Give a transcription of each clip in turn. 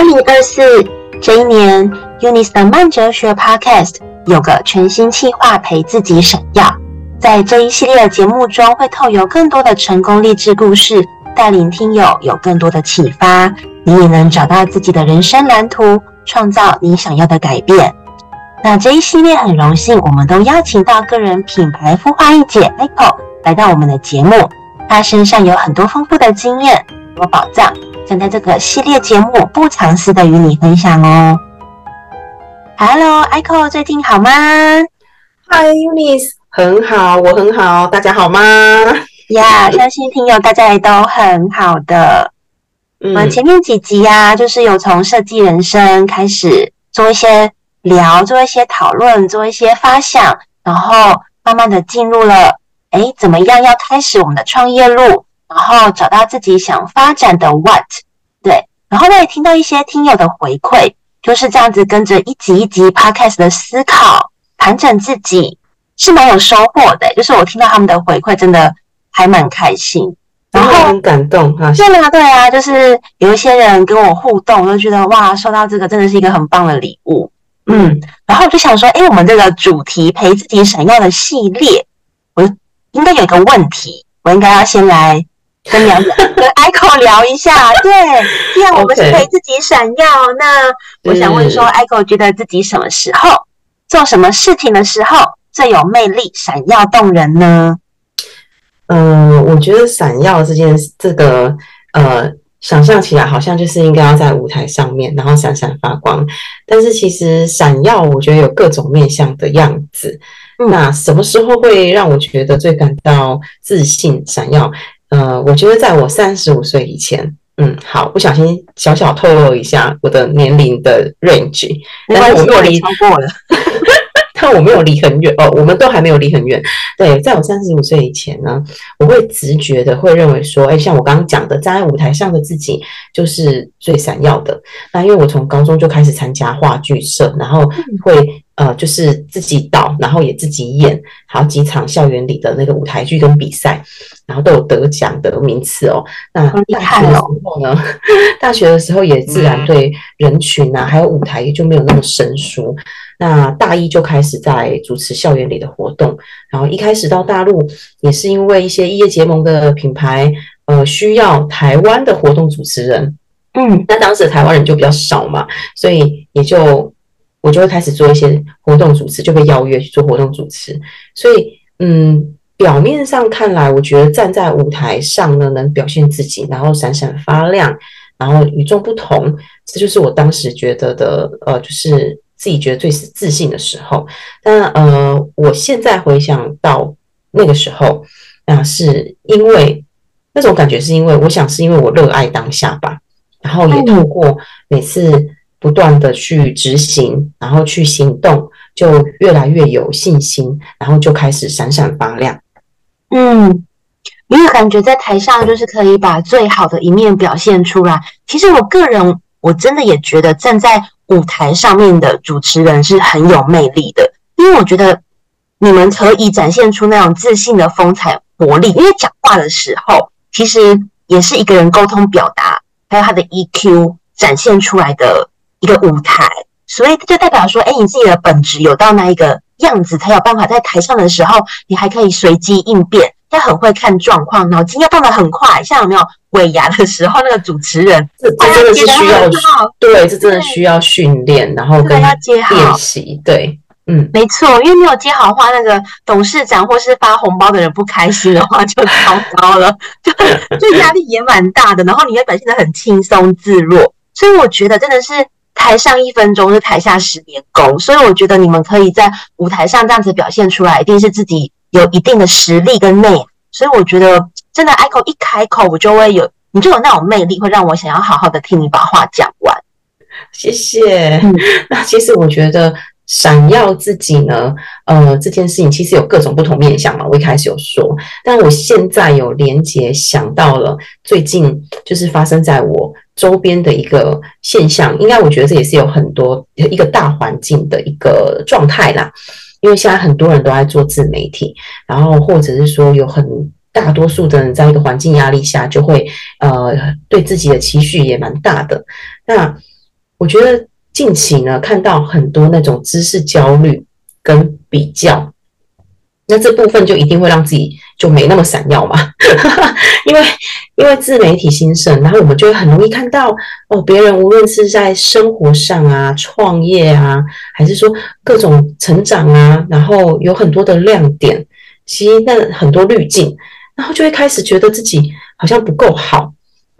二零二四这一年，UNIS 的慢哲学 Podcast 有个全新企划，陪自己闪耀。在这一系列的节目中，会透由更多的成功励志故事，带领听友有更多的启发，你也能找到自己的人生蓝图，创造你想要的改变。那这一系列很荣幸，我们都邀请到个人品牌孵化一姐 Echo 来到我们的节目，她身上有很多丰富的经验和宝藏。想在这个系列节目不藏私的与你分享哦。Hello，Echo，最近好吗？Hi，Eunice，很好，我很好，大家好吗？呀，yeah, 相信听友大家也都很好的。嗯，嗯前面几集呀、啊，就是有从设计人生开始做一些聊，做一些讨论，做一些发想，然后慢慢的进入了，哎，怎么样要开始我们的创业路？然后找到自己想发展的 what，对，然后我也听到一些听友的回馈，就是这样子跟着一集一集 podcast 的思考，盘整自己是蛮有收获的。就是我听到他们的回馈，真的还蛮开心，然后很感动啊。对啊，对啊，就是有一些人跟我互动，就觉得哇，收到这个真的是一个很棒的礼物。嗯，然后我就想说，哎，我们这个主题陪自己闪耀的系列，我应该有一个问题，我应该要先来。跟聊 跟 Echo 聊一下，对，既然我们是可以自己闪耀.那我想问说，Echo 觉得自己什么时候做什么事情的时候最有魅力、闪耀动人呢？嗯，我觉得闪耀这件这个呃，想象起来好像就是应该要在舞台上面，然后闪闪发光。但是其实闪耀，我觉得有各种面向的样子。嗯、那什么时候会让我觉得最感到自信、闪耀？呃，我觉得在我三十五岁以前，嗯，好，不小心小小透露一下我的年龄的 range，但是我没有离超过了，但我没有离很远哦，我们都还没有离很远。对，在我三十五岁以前呢，我会直觉的会认为说，哎，像我刚刚讲的，站在舞台上的自己就是最闪耀的。那因为我从高中就开始参加话剧社，然后会。呃，就是自己导，然后也自己演好几场校园里的那个舞台剧跟比赛，然后都有得奖的名次哦。那大学的时候呢，大学的时候也自然对人群啊，还有舞台也就没有那么生疏。那大一就开始在主持校园里的活动，然后一开始到大陆也是因为一些异业结盟的品牌，呃，需要台湾的活动主持人，嗯，那当时的台湾人就比较少嘛，所以也就。我就会开始做一些活动主持，就被邀约去做活动主持。所以，嗯，表面上看来，我觉得站在舞台上呢，能表现自己，然后闪闪发亮，然后与众不同，这就是我当时觉得的，呃，就是自己觉得最是自信的时候。但呃，我现在回想到那个时候，那、呃、是因为那种感觉，是因为我想是因为我热爱当下吧，然后也透过每次。不断的去执行，然后去行动，就越来越有信心，然后就开始闪闪发亮。嗯，因为感觉在台上就是可以把最好的一面表现出来。其实我个人我真的也觉得站在舞台上面的主持人是很有魅力的，因为我觉得你们可以展现出那种自信的风采活力。因为讲话的时候，其实也是一个人沟通表达，还有他的 EQ 展现出来的。一个舞台，所以就代表说，哎，你自己的本质有到那一个样子，才有办法在台上的时候，你还可以随机应变，要很会看状况，脑筋要动得很快。像有没有尾牙的时候，那个主持人，这这真的是需要，对，这真的需要训练，然后跟练习，对，嗯，没错，因为没有接好话，那个董事长或是发红包的人不开心的话，就糟糕了，就就压力也蛮大的。然后你会表现得很轻松自若，所以我觉得真的是。台上一分钟是台下十年功，所以我觉得你们可以在舞台上这样子表现出来，一定是自己有一定的实力跟内。所以我觉得真的，Echo 一开口，我就会有你就有那种魅力，会让我想要好好的听你把话讲完。谢谢。嗯、那其实我觉得。闪耀自己呢？呃，这件事情其实有各种不同面向嘛。我一开始有说，但我现在有连结想到了最近就是发生在我周边的一个现象，应该我觉得这也是有很多一个大环境的一个状态啦。因为现在很多人都在做自媒体，然后或者是说有很大多数的人在一个环境压力下，就会呃对自己的期许也蛮大的。那我觉得近期呢，看到很多那种知识焦虑跟比较，那这部分就一定会让自己就没那么闪耀嘛，因为因为自媒体兴盛，然后我们就会很容易看到哦，别人无论是在生活上啊、创业啊，还是说各种成长啊，然后有很多的亮点，其实那很多滤镜，然后就会开始觉得自己好像不够好，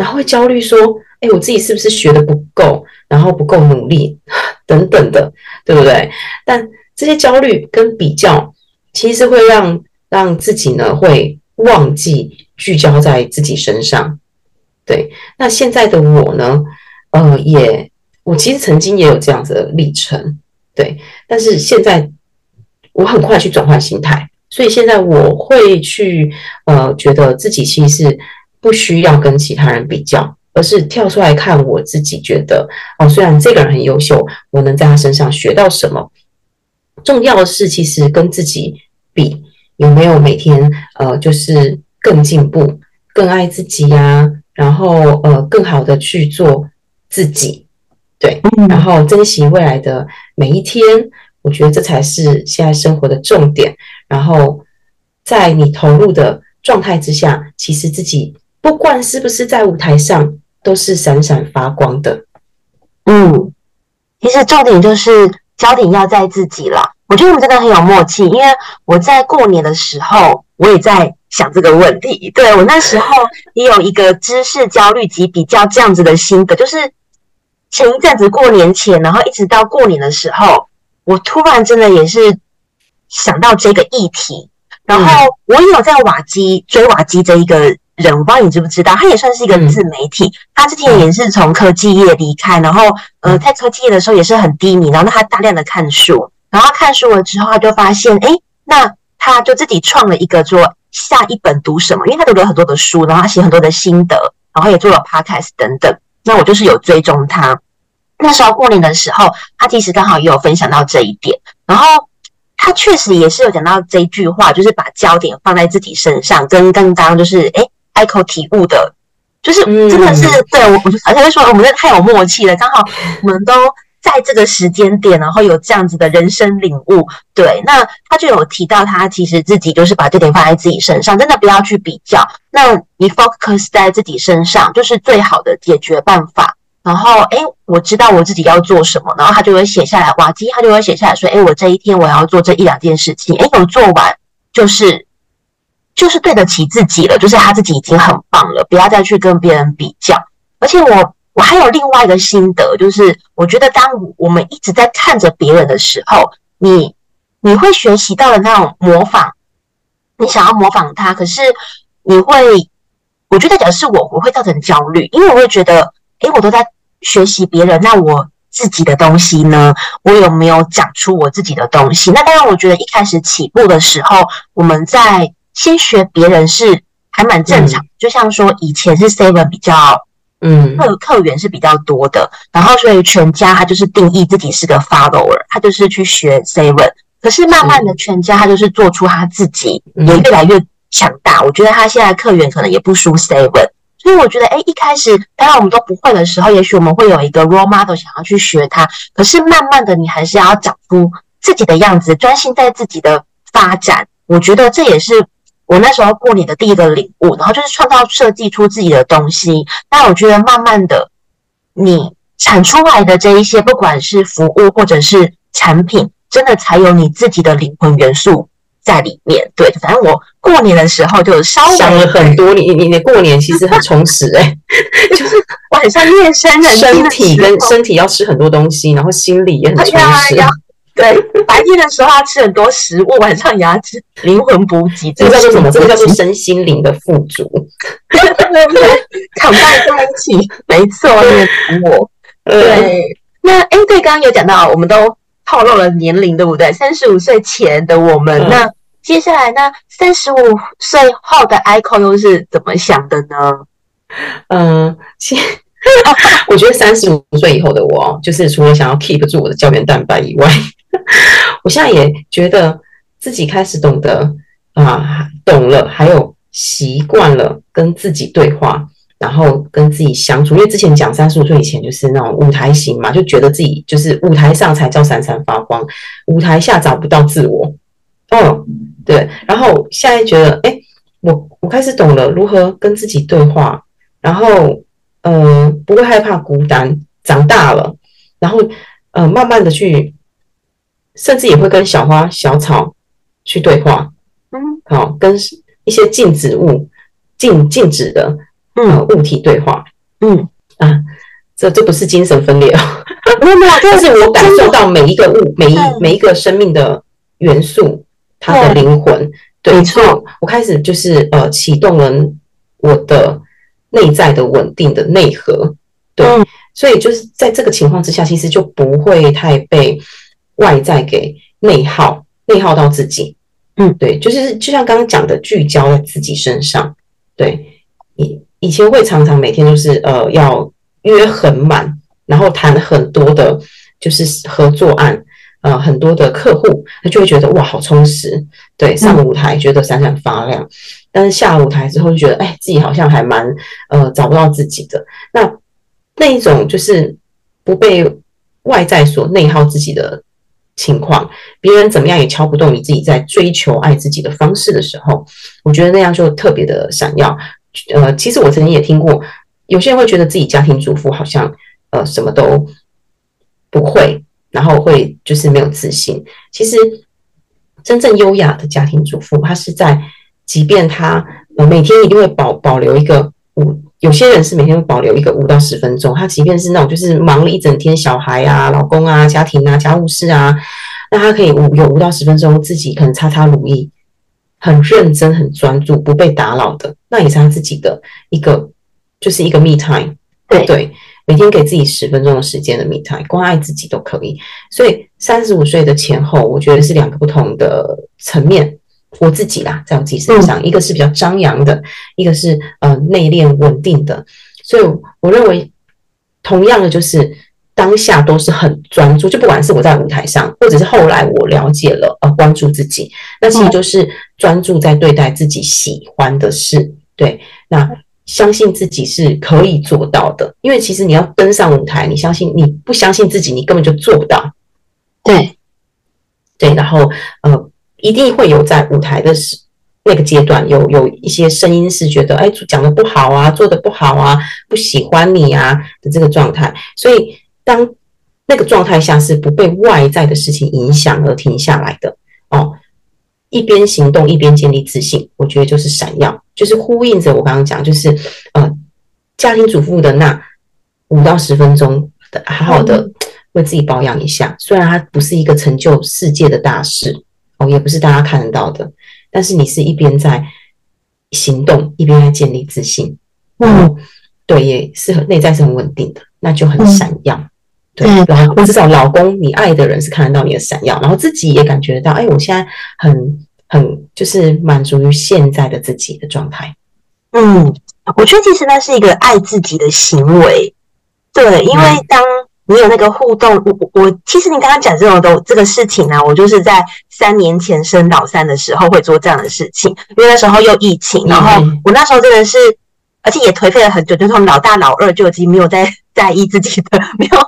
然后会焦虑说。哎，我自己是不是学的不够，然后不够努力 等等的，对不对？但这些焦虑跟比较，其实会让让自己呢会忘记聚焦在自己身上。对，那现在的我呢，呃，也我其实曾经也有这样子的历程，对。但是现在我很快去转换心态，所以现在我会去呃，觉得自己其实是不需要跟其他人比较。而是跳出来看我自己，觉得哦，虽然这个人很优秀，我能在他身上学到什么？重要的是，其实跟自己比，有没有每天呃，就是更进步、更爱自己呀、啊？然后呃，更好的去做自己，对，然后珍惜未来的每一天。我觉得这才是现在生活的重点。然后在你投入的状态之下，其实自己。不管是不是在舞台上，都是闪闪发光的。嗯，其实重点就是焦点要在自己了。我觉得我们真的很有默契，因为我在过年的时候，我也在想这个问题。对，我那时候也有一个知识焦虑及比较这样子的心得，就是前一阵子过年前，然后一直到过年的时候，我突然真的也是想到这个议题，然后我也有在瓦基追瓦基这一个。人，我不知道你知不知道，他也算是一个自媒体。嗯、他之前也是从科技业离开，然后呃，在科技业的时候也是很低迷，然后他大量的看书，然后他看书了之后，他就发现，诶，那他就自己创了一个做下一本读什么，因为他读了很多的书，然后他写很多的心得，然后也做了 podcast 等等。那我就是有追踪他，那时候过年的时候，他其实刚好也有分享到这一点，然后。他确实也是有讲到这句话，就是把焦点放在自己身上，跟刚刚就是诶，Echo 体悟的，就是真的是、嗯、对我，而且会说我们真的太有默契了，刚好我们都在这个时间点，然后有这样子的人生领悟。对，那他就有提到，他其实自己就是把这点放在自己身上，真的不要去比较。那你 focus 在自己身上，就是最好的解决办法。然后，哎，我知道我自己要做什么，然后他就会写下来。瓦基他就会写下来说，哎，我这一天我要做这一两件事情，哎，有做完就是就是对得起自己了，就是他自己已经很棒了，不要再去跟别人比较。而且我我还有另外一个心得，就是我觉得当我们一直在看着别人的时候，你你会学习到的那种模仿，你想要模仿他，可是你会，我觉得假如是我，我会造成焦虑，因为我会觉得。诶，我都在学习别人，那我自己的东西呢？我有没有讲出我自己的东西？那当然，我觉得一开始起步的时候，我们在先学别人是还蛮正常。就像说以前是 Seven 比较，嗯，客客源是比较多的，然后所以全家他就是定义自己是个 follower，他就是去学 Seven。可是慢慢的，全家他就是做出他自己，也越来越强大。我觉得他现在客源可能也不输 Seven。所以我觉得，哎，一开始当然我们都不会的时候，也许我们会有一个 role model 想要去学他。可是慢慢的，你还是要找出自己的样子，专心在自己的发展。我觉得这也是我那时候过年的第一个领悟。然后就是创造设计出自己的东西。但我觉得慢慢的，你产出来的这一些，不管是服务或者是产品，真的才有你自己的灵魂元素。在里面，对，反正我过年的时候就稍微想了很多。你你你过年其实很充实哎、欸，就是我很像夜深人静，身体跟身体要吃很多东西，然后心里也很充实。对，白天的时候要吃很多食物，晚上也要吃灵魂补给。这个叫做什么？这个叫做身心灵的富足，对对对，躺在在一起，没错，那个我。对，那哎，对，刚刚有讲到，我们都。透露了年龄，对不对？三十五岁前的我们，嗯、那接下来呢？三十五岁后的 Echo 又是怎么想的呢？嗯，先，我觉得三十五岁以后的我，就是除了想要 keep 住我的胶原蛋白以外，我现在也觉得自己开始懂得啊，懂了，还有习惯了跟自己对话。然后跟自己相处。因为之前讲三十五岁以前就是那种舞台型嘛，就觉得自己就是舞台上才叫闪闪发光，舞台下找不到自我。哦，对。然后现在觉得，哎，我我开始懂了如何跟自己对话，然后呃不会害怕孤单，长大了，然后呃慢慢的去，甚至也会跟小花小草去对话。嗯，好，跟一些静止物、静静止的呃物体对话。嗯。啊，这这不是精神分裂哦，没有没有，但是我感受到每一个物、每一每一个生命的元素，它的灵魂。对，没错，我开始就是呃启动了我的内在的稳定的内核。对，所以就是在这个情况之下，其实就不会太被外在给内耗、内耗到自己。嗯，对，就是就像刚刚讲的，聚焦在自己身上。对，以以前会常常每天就是呃要约很满，然后谈很多的，就是合作案，呃很多的客户，他就会觉得哇好充实。对，上舞台觉得闪闪发亮，嗯、但是下舞台之后就觉得哎自己好像还蛮呃找不到自己的。那那一种就是不被外在所内耗自己的。情况，别人怎么样也敲不动你自己在追求爱自己的方式的时候，我觉得那样就特别的闪耀。呃，其实我曾经也听过，有些人会觉得自己家庭主妇好像呃什么都不会，然后会就是没有自信。其实真正优雅的家庭主妇，她是在即便她呃每天一定会保保留一个五。有些人是每天会保留一个五到十分钟，他即便是那种就是忙了一整天，小孩啊、老公啊、家庭啊、家务事啊，那他可以五有五到十分钟自己可能擦擦乳液，很认真、很专注，不被打扰的，那也是他自己的一个，就是一个 me time，对对，每天给自己十分钟的时间的 me time，关爱自己都可以。所以三十五岁的前后，我觉得是两个不同的层面。我自己啦，在我自己身上，一个是比较张扬的，一个是呃内敛稳定的，所以我认为同样的就是当下都是很专注，就不管是我在舞台上，或者是后来我了解了呃关注自己，那其实就是专注在对待自己喜欢的事，对，那相信自己是可以做到的，因为其实你要登上舞台，你相信你不相信自己，你根本就做不到，对，对，然后呃。一定会有在舞台的时那个阶段，有有一些声音是觉得，哎，讲的不好啊，做的不好啊，不喜欢你啊的这个状态。所以，当那个状态下是不被外在的事情影响而停下来的哦，一边行动一边建立自信，我觉得就是闪耀，就是呼应着我刚刚讲，就是呃，家庭主妇的那五到十分钟的，好好的为自己保养一下。虽然它不是一个成就世界的大事。哦，也不是大家看得到的，但是你是一边在行动，一边在建立自信。嗯，对，也是很内在是很稳定的，那就很闪耀。嗯、对，然后至少老公你爱的人是看得到你的闪耀，然后自己也感觉得到，哎，我现在很很就是满足于现在的自己的状态。嗯，我觉得其实那是一个爱自己的行为。对，因为当你有那个互动，我我我其实你刚刚讲这种都这个事情呢、啊，我就是在三年前生老三的时候会做这样的事情，因为那时候又疫情，然后我那时候真的是，而且也颓废了很久，就从老大老二就已经没有在 在意自己的 没有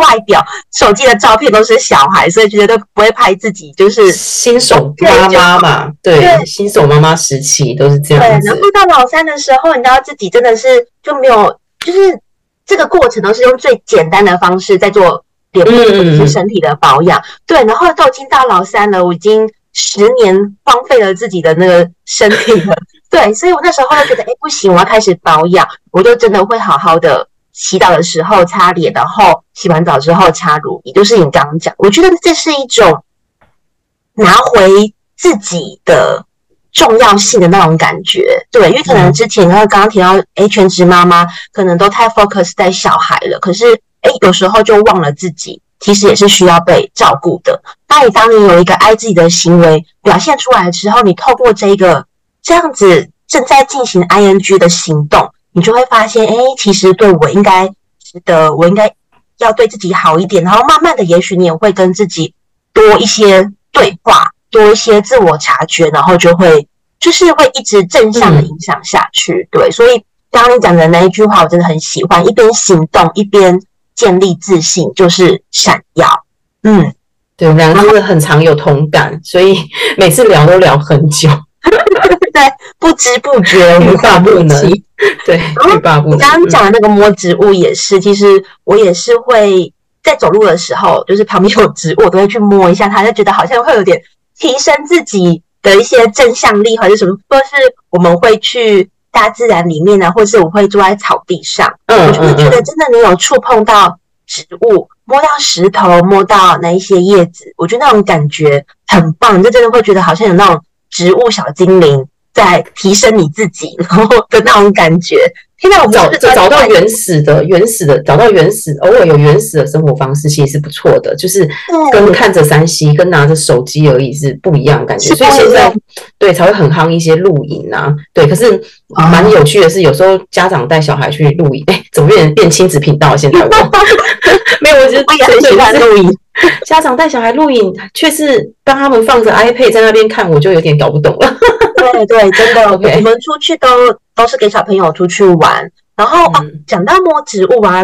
外表，手机的照片都是小孩，所以觉得都不会拍自己，就是新手妈妈嘛，对，对新手妈妈时期都是这样子。然后到老三的时候，你知道自己真的是就没有，就是。这个过程都是用最简单的方式在做脸部或者是身体的保养，嗯、对。然后都已经到老三了，我已经十年荒废了自己的那个身体了，对。所以我那时候就觉得，哎，不行，我要开始保养，我就真的会好好的洗澡的时候擦脸，然后洗完澡之后擦乳也，就是你刚刚讲，我觉得这是一种拿回自己的。重要性的那种感觉，对，因为可能之前刚刚提到，诶，全职妈妈可能都太 focus 在小孩了，可是，诶，有时候就忘了自己，其实也是需要被照顾的。那你当你有一个爱自己的行为表现出来之后，你透过这个这样子正在进行 ing 的行动，你就会发现，诶，其实对我应该值得，我应该要对自己好一点，然后慢慢的，也许你也会跟自己多一些对话。多一些自我察觉，然后就会就是会一直正向的影响下去。嗯、对，所以刚刚你讲的那一句话，我真的很喜欢，一边行动一边建立自信，就是闪耀。嗯，对，我们两个真的很常有同感，所以每次聊都聊很久。对，不知不觉欲罢不能。对，欲罢不能。你刚刚讲的那个摸植物也是，其实我也是会在走路的时候，就是旁边有植物，我都会去摸一下它，就觉得好像会有点提升自己的一些正向力，或者什么，或是我们会去大自然里面呢，或是我会坐在草地上，嗯，我就会觉得真的你有触碰到植物，摸到石头，摸到那一些叶子，我觉得那种感觉很棒，就真的会觉得好像有那种。植物小精灵在提升你自己，然后的那种感觉。现在我们找找到原始的、原始的，找到原始，偶尔有原始的生活方式，其实是不错的。就是跟看着三 C，跟拿着手机而已是不一样的感觉。所以现在对才会很夯一些露营啊，对。可是蛮有趣的是，有时候家长带小孩去露营，哎，怎么变成变亲子频道？现在我 没有，我觉得很喜欢露营。家长带小孩录影，却是当他们放着 iPad 在那边看，我就有点搞不懂了。对对，真的 我们出去都都是给小朋友出去玩。然后、嗯、啊，讲到摸植物啊，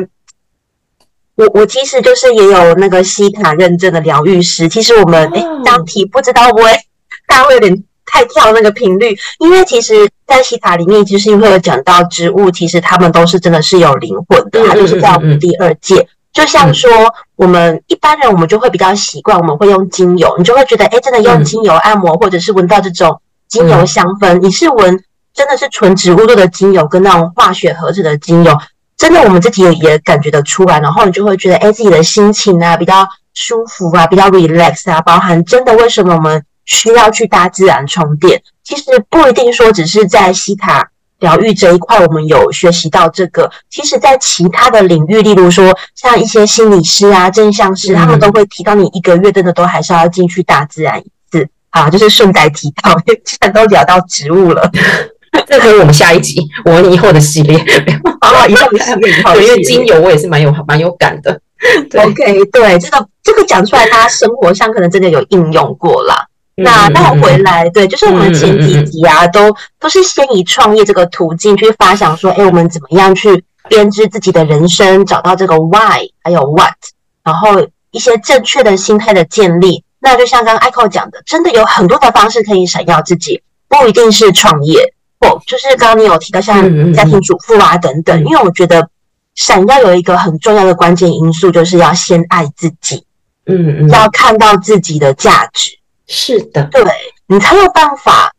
我我其实就是也有那个西塔认证的疗愈师。其实我们哎，当、哦、题不知道会不会 大家会有点太跳那个频率，因为其实，在西塔里面，就是因为有讲到植物，其实他们都是真的是有灵魂的，它就是在我们第二界。嗯嗯嗯就像说，我们一般人我们就会比较习惯，我们会用精油，你就会觉得，哎，真的用精油按摩，或者是闻到这种精油香氛，你是闻真的是纯植物做的精油，跟那种化学合成的精油，真的我们自己也也感觉得出来，然后你就会觉得，哎，自己的心情啊比较舒服啊，比较 relax 啊，包含真的为什么我们需要去大自然充电？其实不一定说只是在西塔。疗愈这一块，我们有学习到这个。其实，在其他的领域，例如说像一些心理师啊、正向师，他们都会提到，你一个月真的都还是要进去大自然一次。好，就是顺带提到，既然都聊到植物了，这可是我们下一集，我们以后的系列。好，以后的系列，以后因为精油我也是蛮有蛮有感的。对 OK，对，这个这个讲出来，大家生活上可能真的有应用过啦。那带回来，对，就是我们前几集啊，都都是先以创业这个途径去发想说，哎，我们怎么样去编织自己的人生，找到这个 why，还有 what，然后一些正确的心态的建立。那就像刚刚 Echo 讲的，真的有很多的方式可以闪耀自己，不一定是创业，不就是刚刚你有提到像家庭主妇啊等等。因为我觉得闪耀有一个很重要的关键因素，就是要先爱自己，嗯嗯，要看到自己的价值。是的，对，你才有办法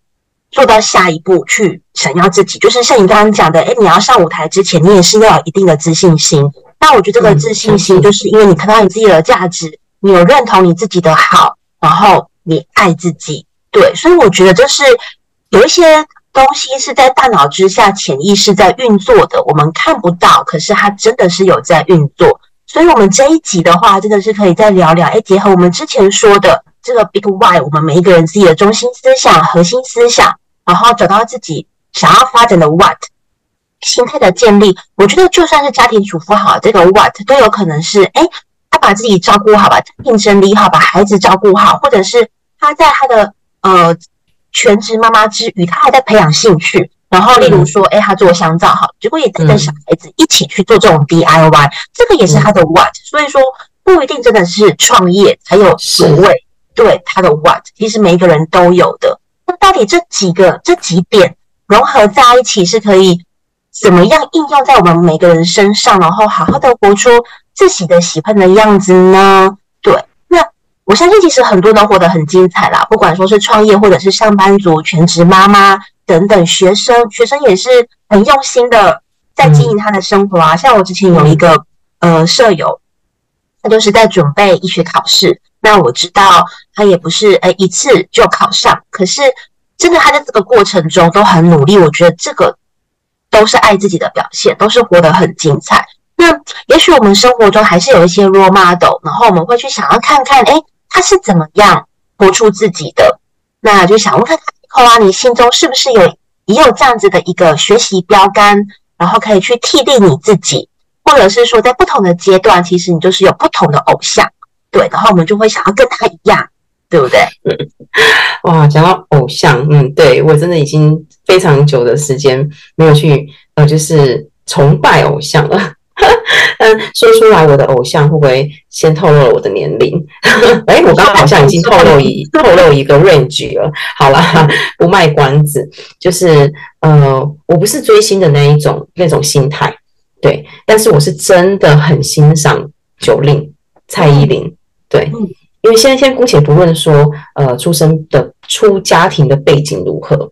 做到下一步去闪耀自己。就是像你刚刚讲的，诶，你要上舞台之前，你也是要有一定的自信心。那我觉得这个自信心，就是因为你看到你自己的价值，你有认同你自己的好，然后你爱自己。对，所以我觉得就是有一些东西是在大脑之下潜意识在运作的，我们看不到，可是它真的是有在运作。所以，我们这一集的话，真的是可以再聊聊，诶，结合我们之前说的。这个 Big Why，我们每一个人自己的中心思想、核心思想，然后找到自己想要发展的 What，心态的建立。我觉得就算是家庭主妇好，这个 What 都有可能是，哎，把自己照顾好，把家庭整理好，把孩子照顾好，或者是他在他的呃全职妈妈之余，他还在培养兴趣。然后，例如说，哎，他做香皂好，结果也带着小孩子一起去做这种 DIY，这个也是他的 What。所以说，不一定真的是创业才有所谓。对他的 what，其实每一个人都有的。那到底这几个这几点融合在一起，是可以怎么样应用在我们每个人身上，然后好好的活出自己的喜欢的样子呢？对，那我相信其实很多人都活得很精彩啦，不管说是创业，或者是上班族、全职妈妈等等，学生学生也是很用心的在经营他的生活啊。像我之前有一个呃舍友，他就是在准备医学考试。那我知道他也不是诶一次就考上，可是真的他在这个过程中都很努力，我觉得这个都是爱自己的表现，都是活得很精彩。那也许我们生活中还是有一些 role model，然后我们会去想要看看，诶他是怎么样活出自己的？那就想问看看，啊，你心中是不是有也有这样子的一个学习标杆，然后可以去替代你自己，或者是说在不同的阶段，其实你就是有不同的偶像。对，然后我们就会想要跟他一样，对不对？嗯，哇，讲到偶像，嗯，对，我真的已经非常久的时间没有去呃，就是崇拜偶像了。嗯，说出来我的偶像会不会先透露了我的年龄？哎，我刚刚好像已经透露一透露一个 range 了。好了，不卖关子，就是呃，我不是追星的那一种那种心态，对，但是我是真的很欣赏 Jolin 蔡依林，对，因为现在先姑且不论说呃出生的出家庭的背景如何，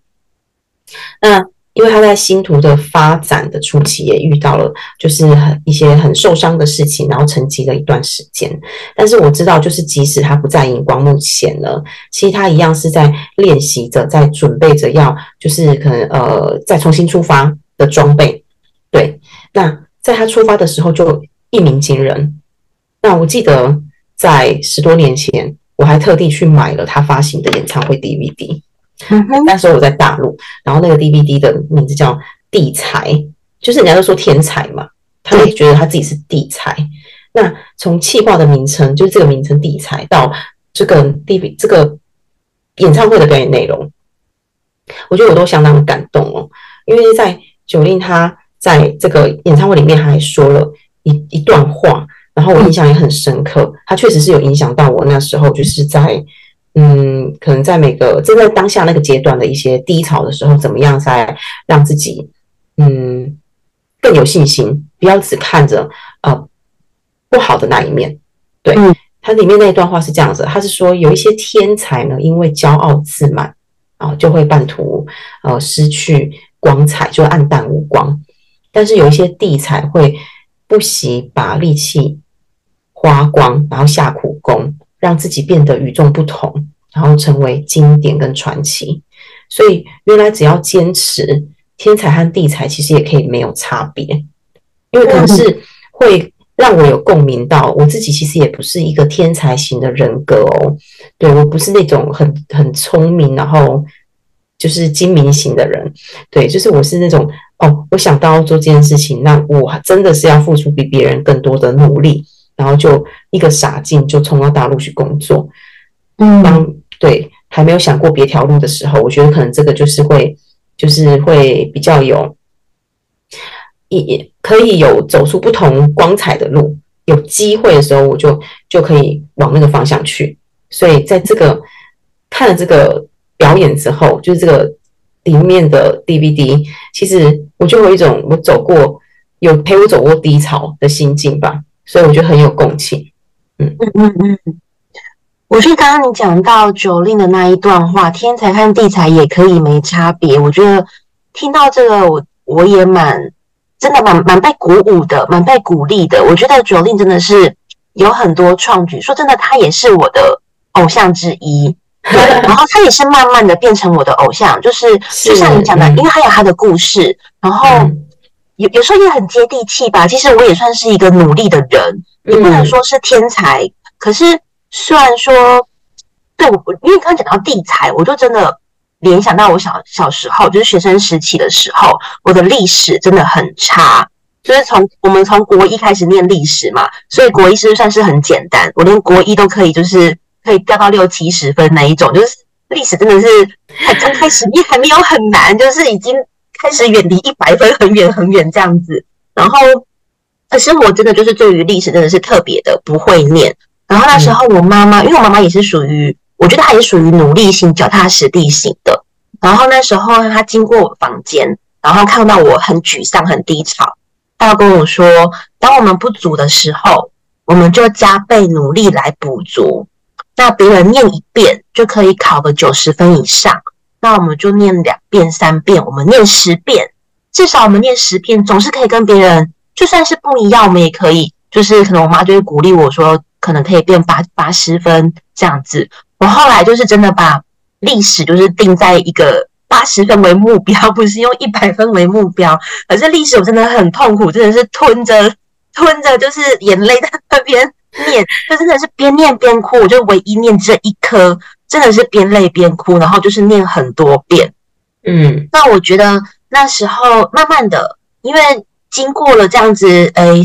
那。因为他在星途的发展的初期也遇到了，就是很一些很受伤的事情，然后沉寂了一段时间。但是我知道，就是即使他不在荧光幕前了，其实他一样是在练习着，在准备着要，就是可能呃再重新出发的装备。对，那在他出发的时候就一鸣惊人。那我记得在十多年前，我还特地去买了他发行的演唱会 DVD。那时候我在大陆，然后那个 DVD 的名字叫《地才》，就是人家都说天才嘛，他也觉得他自己是地才。那从企划的名称，就是这个名称“地才”，到这个 DVD 这个演唱会的表演内容，我觉得我都相当的感动哦。因为在 Jolin 他在这个演唱会里面，他还说了一一段话，然后我印象也很深刻。他确实是有影响到我那时候，就是在。嗯，可能在每个正在当下那个阶段的一些低潮的时候，怎么样才让自己嗯更有信心？不要只看着呃不好的那一面。对，它里面那一段话是这样子，他是说有一些天才呢，因为骄傲自满啊，就会半途呃失去光彩，就黯淡无光。但是有一些地才会不惜把力气花光，然后下苦功。让自己变得与众不同，然后成为经典跟传奇。所以原来只要坚持，天才和地才其实也可以没有差别。因为可能是会让我有共鸣到，我自己其实也不是一个天才型的人格哦。对，我不是那种很很聪明，然后就是精明型的人。对，就是我是那种哦，我想到要做这件事情，那我真的是要付出比别人更多的努力。然后就一个傻劲，就冲到大陆去工作。嗯，当对还没有想过别条路的时候，我觉得可能这个就是会，就是会比较有，也可以有走出不同光彩的路。有机会的时候，我就就可以往那个方向去。所以在这个看了这个表演之后，就是这个里面的 DVD，其实我就有一种我走过有陪我走过低潮的心境吧。所以我觉得很有共情，嗯嗯嗯嗯，我觉得刚刚你讲到 Jolin 的那一段话，天才和地才也可以没差别。我觉得听到这个，我我也蛮真的蛮蛮被鼓舞的，蛮被鼓励的。我觉得 Jolin 真的是有很多创举，说真的，他也是我的偶像之一。对，然后他也是慢慢的变成我的偶像，就是就像你讲的，因为他有他的故事，然后。嗯有有时候也很接地气吧。其实我也算是一个努力的人，也不能说是天才。嗯、可是虽然说，对我，因为刚刚讲到地才，我就真的联想到我小小时候，就是学生时期的时候，我的历史真的很差。就是从我们从国一开始念历史嘛，所以国一是不是算是很简单？我连国一都可以，就是可以掉到六七十分那一种。就是历史真的是还刚开始，你还没有很难，就是已经。开始远离一百分很远很远这样子，然后可是我真的就是对于历史真的是特别的不会念。然后那时候我妈妈，因为我妈妈也是属于，我觉得她也属于努力型、脚踏实地型的。然后那时候她经过我房间，然后看到我很沮丧、很低潮，她要跟我说：“当我们不足的时候，我们就加倍努力来补足。那别人念一遍就可以考个九十分以上。”那我们就念两遍、三遍，我们念十遍，至少我们念十遍，总是可以跟别人，就算是不一样，我们也可以，就是可能我妈就会鼓励我说，可能可以变八八十分这样子。我后来就是真的把历史就是定在一个八十分为目标，不是用一百分为目标。可是历史我真的很痛苦，真的是吞着吞着，就是眼泪在那边念，就真的是边念边哭，我就唯一念这一科。真的是边泪边哭，然后就是念很多遍，嗯，那我觉得那时候慢慢的，因为经过了这样子，诶、欸，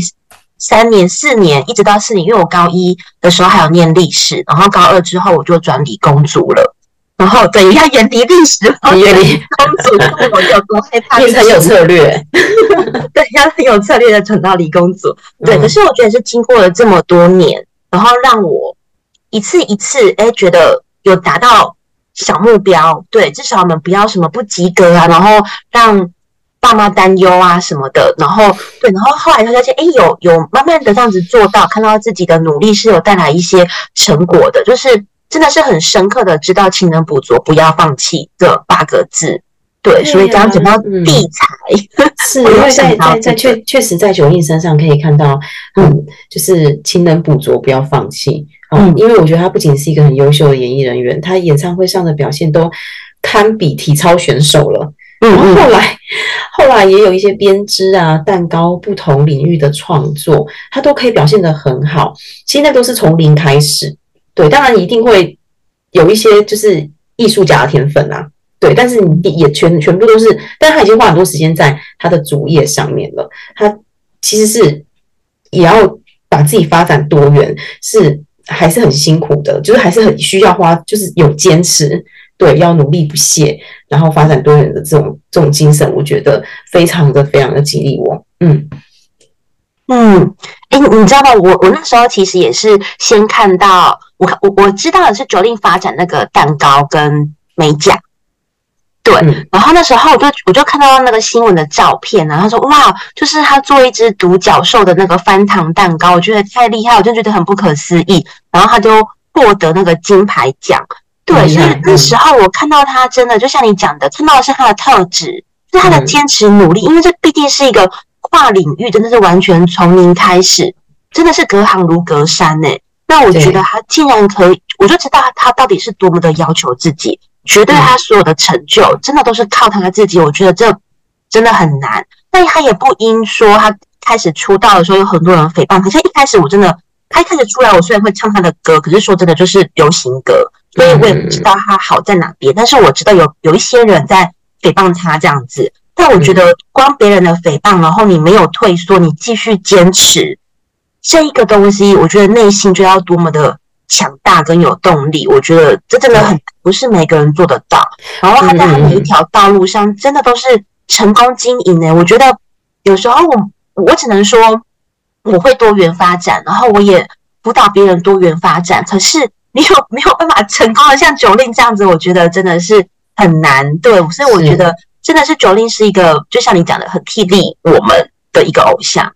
三年四年，一直到四年，因为我高一的时候还有念历史，然后高二之后我就转理工组了，然后对，要远离历。史，远离公主，我有多害怕，你很有策略，对，要很有策略的转到理工组。对，可是我觉得是经过了这么多年，然后让我一次一次，哎，觉得有达到小目标。对，至少我们不要什么不及格啊，然后让爸妈担忧啊什么的。然后对，然后后来他发现，哎，有有慢慢的这样子做到，看到自己的努力是有带来一些成果的，就是真的是很深刻的知道勤能补拙，不要放弃这八个字。对，所以刚刚讲到地才，嗯、是因为在在在确确实在 Jolin 身上可以看到，嗯，就是勤能补拙，不要放弃。嗯，因为我觉得他不仅是一个很优秀的演艺人员，他演唱会上的表现都堪比体操选手了。嗯，然后后来后来也有一些编织啊、蛋糕不同领域的创作，他都可以表现得很好。其实那都是从零开始，对，当然一定会有一些就是艺术家的天分啊。对，但是你也全全部都是，但他已经花很多时间在他的主业上面了。他其实是也要把自己发展多元，是还是很辛苦的，就是还是很需要花，就是有坚持，对，要努力不懈，然后发展多元的这种这种精神，我觉得非常的非常的激励我。嗯嗯，哎，你知道吗？我我那时候其实也是先看到我我我知道的是着力发展那个蛋糕跟美甲。对，然后那时候我就我就看到那个新闻的照片，然后他说哇，就是他做一只独角兽的那个翻糖蛋糕，我觉得太厉害，我就觉得很不可思议。然后他就获得那个金牌奖。对，所以那时候我看到他真的就像你讲的，看到的是他的特质，是他的坚持努力，因为这毕竟是一个跨领域，真的是完全从零开始，真的是隔行如隔山呢。那我觉得他竟然可以，我就知道他到底是多么的要求自己。绝对，他所有的成就真的都是靠他自己。我觉得这真的很难，但他也不因说他开始出道的时候有很多人诽谤。他。像，一开始我真的，他一开始出来，我虽然会唱他的歌，可是说真的就是流行歌，所以我也不知道他好在哪边。但是我知道有有一些人在诽谤他这样子。但我觉得，光别人的诽谤，然后你没有退缩，你继续坚持这一个东西，我觉得内心就要多么的。强大跟有动力，我觉得这真的很不是每个人做得到。然后他在每一条道路上，真的都是成功经营的。我觉得有时候我我只能说我会多元发展，然后我也辅导别人多元发展。可是 你有没有办法成功的像 Jolin 这样子？我觉得真的是很难。对，所以我觉得真的是 Jolin 是一个，就像你讲的，很替力我们的一个偶像。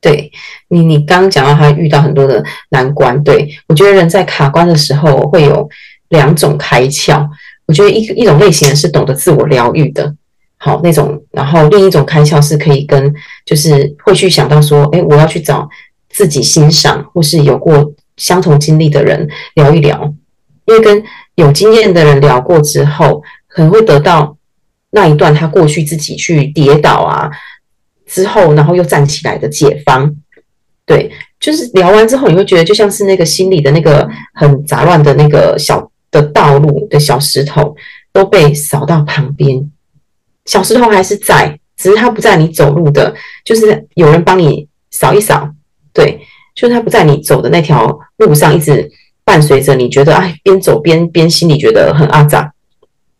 对你，你刚刚讲到他遇到很多的难关，对，我觉得人在卡关的时候会有两种开窍。我觉得一一种类型是懂得自我疗愈的，好那种，然后另一种开窍是可以跟，就是会去想到说，哎，我要去找自己欣赏或是有过相同经历的人聊一聊，因为跟有经验的人聊过之后，可能会得到那一段他过去自己去跌倒啊。之后，然后又站起来的解方，对，就是聊完之后，你会觉得就像是那个心里的那个很杂乱的那个小的道路的小石头都被扫到旁边，小石头还是在，只是它不在你走路的，就是有人帮你扫一扫，对，就是它不在你走的那条路上，一直伴随着你，觉得哎，边走边边心里觉得很阿杂，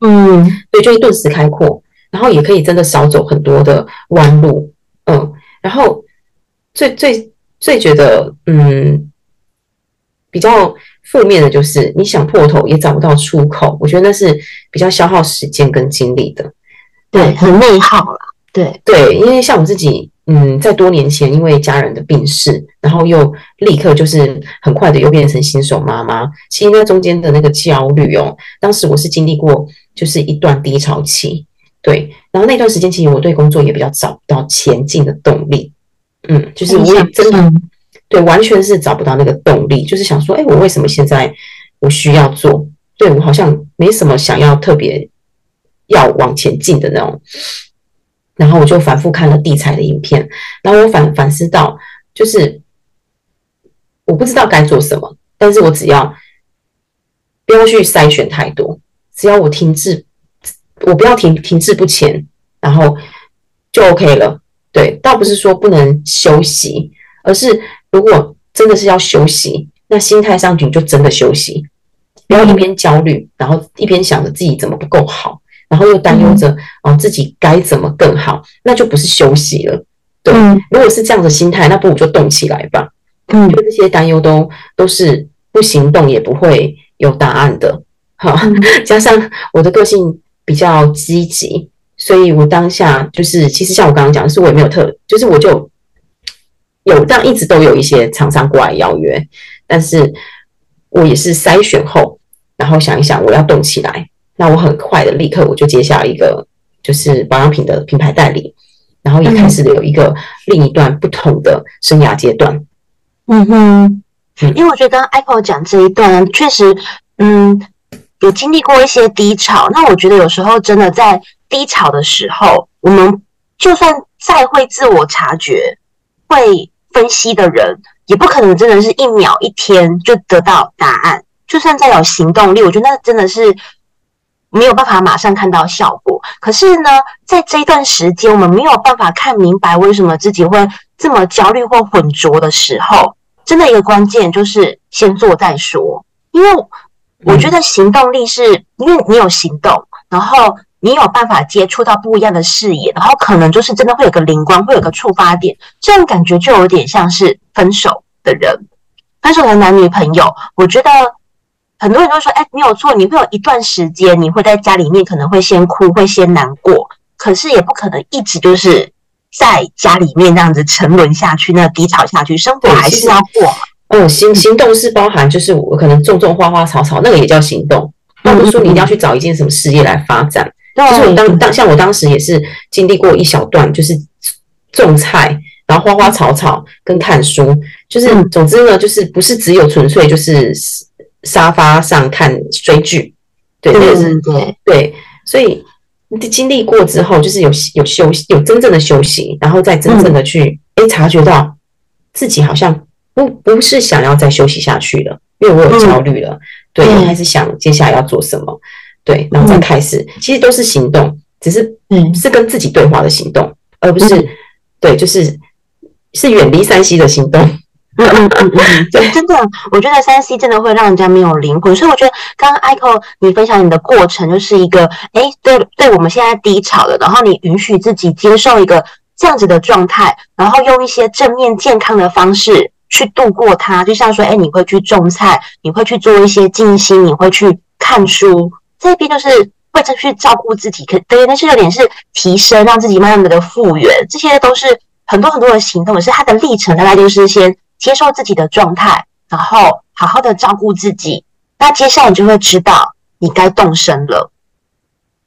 嗯，对，就一顿时开阔，然后也可以真的少走很多的弯路。嗯，然后最最最觉得嗯比较负面的就是你想破头也找不到出口，我觉得那是比较消耗时间跟精力的，对，很内耗了。对对，因为像我自己，嗯，在多年前因为家人的病逝，然后又立刻就是很快的又变成新手妈妈，其实那中间的那个焦虑哦，当时我是经历过就是一段低潮期。对，然后那段时间其实我对工作也比较找不到前进的动力，嗯，就是我也真的对，完全是找不到那个动力，就是想说，哎，我为什么现在我需要做？对，我好像没什么想要特别要往前进的那种。然后我就反复看了地彩的影片，然后我反反思到，就是我不知道该做什么，但是我只要不要去筛选太多，只要我停滞。我不要停停滞不前，然后就 OK 了。对，倒不是说不能休息，而是如果真的是要休息，那心态上你就真的休息，不要一边焦虑，然后一边想着自己怎么不够好。然后又担忧着哦自己该怎么更好，那就不是休息了。对，嗯、如果是这样的心态，那不如就动起来吧。嗯，就这些担忧都都是不行动也不会有答案的。好，加上我的个性比较积极，所以我当下就是，其实像我刚刚讲的是，我也没有特，就是我就有，但一直都有一些厂商过来邀约，但是我也是筛选后，然后想一想我要动起来，那我很快的立刻我就接下一个就是保养品的品牌代理，然后也开始了有一个另一段不同的生涯阶段。嗯哼，因为我觉得刚刚 Apple 讲这一段确实，嗯。有经历过一些低潮，那我觉得有时候真的在低潮的时候，我们就算再会自我察觉、会分析的人，也不可能真的是一秒、一天就得到答案。就算再有行动力，我觉得那真的是没有办法马上看到效果。可是呢，在这一段时间，我们没有办法看明白为什么自己会这么焦虑或浑浊的时候，真的一个关键就是先做再说，因为。我觉得行动力是因为你有行动，然后你有办法接触到不一样的视野，然后可能就是真的会有个灵光，会有个触发点，这种感觉就有点像是分手的人，分手的男女朋友。我觉得很多人都说，哎，没有错，你会有一段时间，你会在家里面可能会先哭，会先难过，可是也不可能一直就是在家里面那样子沉沦下去，那低潮下去，生活还是要过。哦，行行动是包含，就是我可能种种花花草草，那个也叫行动。那不是说你一定要去找一件什么事业来发展，就是我当当像我当时也是经历过一小段，就是种菜，然后花花草草跟看书，就是总之呢，就是不是只有纯粹就是沙发上看追剧，对，那个是对。对，所以经历过之后，就是有有休息，有真正的休息，然后再真正的去哎察觉到自己好像。不不是想要再休息下去了，因为我有焦虑了，嗯、对，开始想接下来要做什么，对，然后再开始，其实都是行动，只是嗯，是跟自己对话的行动，而不是、嗯、对，就是是远离山西的行动。嗯嗯嗯嗯，对，真的，我觉得三 C 真的会让人家没有灵魂，所以我觉得刚刚 Echo 你分享你的过程，就是一个，哎，对，对我们现在低潮了，然后你允许自己接受一个这样子的状态，然后用一些正面健康的方式。去度过它，就像说，哎，你会去种菜，你会去做一些静心，你会去看书，这边就是会去照顾自己。可对，那是有点是提升，让自己慢慢的复原，这些都是很多很多的行动。可是它的历程大概就是先接受自己的状态，然后好好的照顾自己。那接下来你就会知道你该动身了。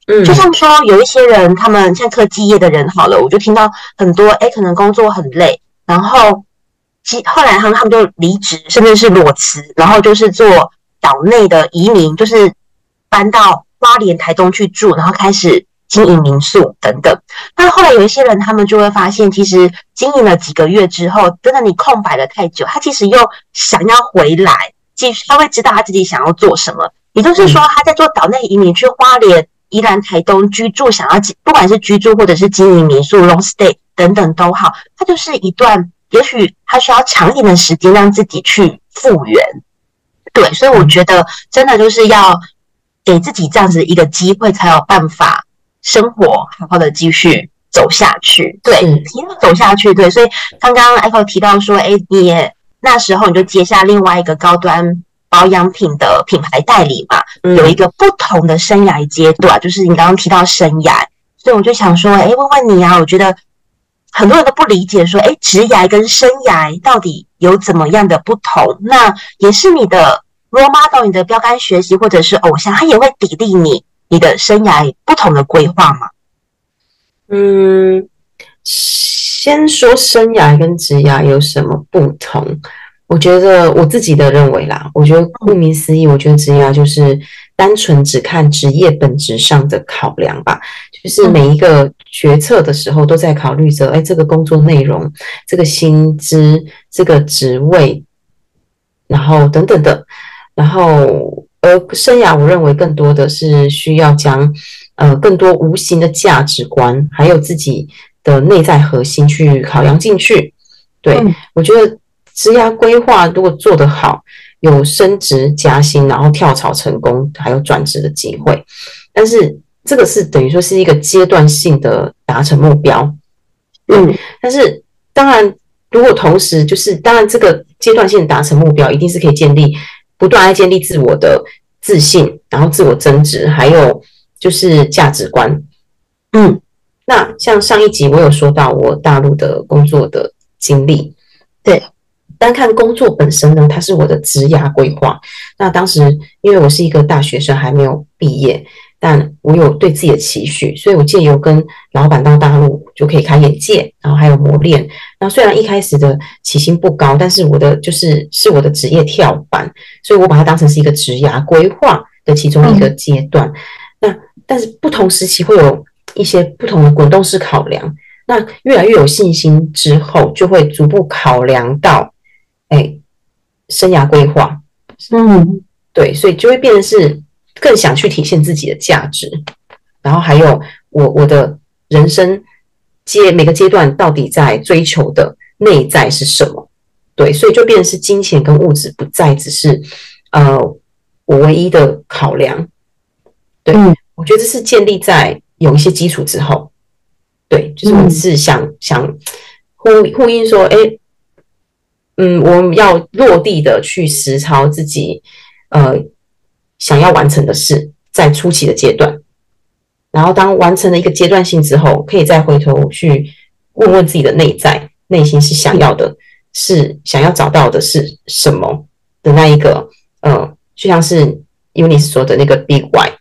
嗯，就像说有一些人，他们像科技业的人，好了，我就听到很多，哎，可能工作很累，然后。后来他们他们就离职，甚至是裸辞，然后就是做岛内的移民，就是搬到花莲、台东去住，然后开始经营民宿等等。那后来有一些人，他们就会发现，其实经营了几个月之后，真的你空白了太久，他其实又想要回来，继续他会知道他自己想要做什么。也就是说，他在做岛内移民去花莲、宜兰、台东居住，想要不管是居住或者是经营民宿、long stay 等等都好，它就是一段。也许他需要长一点的时间让自己去复原，对，所以我觉得真的就是要给自己这样子一个机会，才有办法生活好好的继续走下去。对，提到走下去，对，所以刚刚 Echo 提到说，哎，你也那时候你就接下另外一个高端保养品的品牌代理嘛，有一个不同的生涯阶段，就是你刚刚提到生涯，所以我就想说，哎，问问你啊，我觉得。很多人都不理解，说：“诶，职涯跟生涯到底有怎么样的不同？”那也是你的 role model，你的标杆学习或者是偶像，他也会砥砺你你的生涯不同的规划吗？嗯，先说生涯跟职涯有什么不同？我觉得我自己的认为啦，我觉得顾名思义，我觉得职涯就是单纯只看职业本质上的考量吧，就是每一个。决策的时候都在考虑着，哎，这个工作内容、这个薪资、这个职位，然后等等的，然后而生涯，我认为更多的是需要将呃更多无形的价值观，还有自己的内在核心去考量进去。对，嗯，我觉得职涯规划如果做得好，有升职加薪，然后跳槽成功，还有转职的机会，但是。这个是等于说是一个阶段性的达成目标。嗯，但是当然，如果同时就是当然这个阶段性达成目标，一定是可以建立不断来建立自我的自信，然后自我增值，还有就是价值观。嗯，那像上一集我有说到我大陆的工作的经历，对。单看工作本身呢，它是我的职涯规划。那当时因为我是一个大学生，还没有毕业，但我有对自己的期许，所以我借由跟老板到大陆就可以开眼界，然后还有磨练。那虽然一开始的起薪不高，但是我的就是是我的职业跳板，所以我把它当成是一个职涯规划的其中一个阶段。那但是不同时期会有一些不同的滚动式考量。那越来越有信心之后，就会逐步考量到。哎，生涯规划，嗯，对，所以就会变得是更想去体现自己的价值，然后还有我我的人生阶每个阶段到底在追求的内在是什么？对，所以就变成是金钱跟物质不再只是呃我唯一的考量。对，嗯，我觉得这是建立在有一些基础之后，对，就是我是想、嗯、想呼呼应说，哎。嗯，我们要落地的去实操自己呃想要完成的事，在初期的阶段，然后当完成了一个阶段性之后，可以再回头去问问自己的内在，内心是想要的，是想要找到的是什么的那一个，呃，就像是 Eunice 说的那个 Big Why，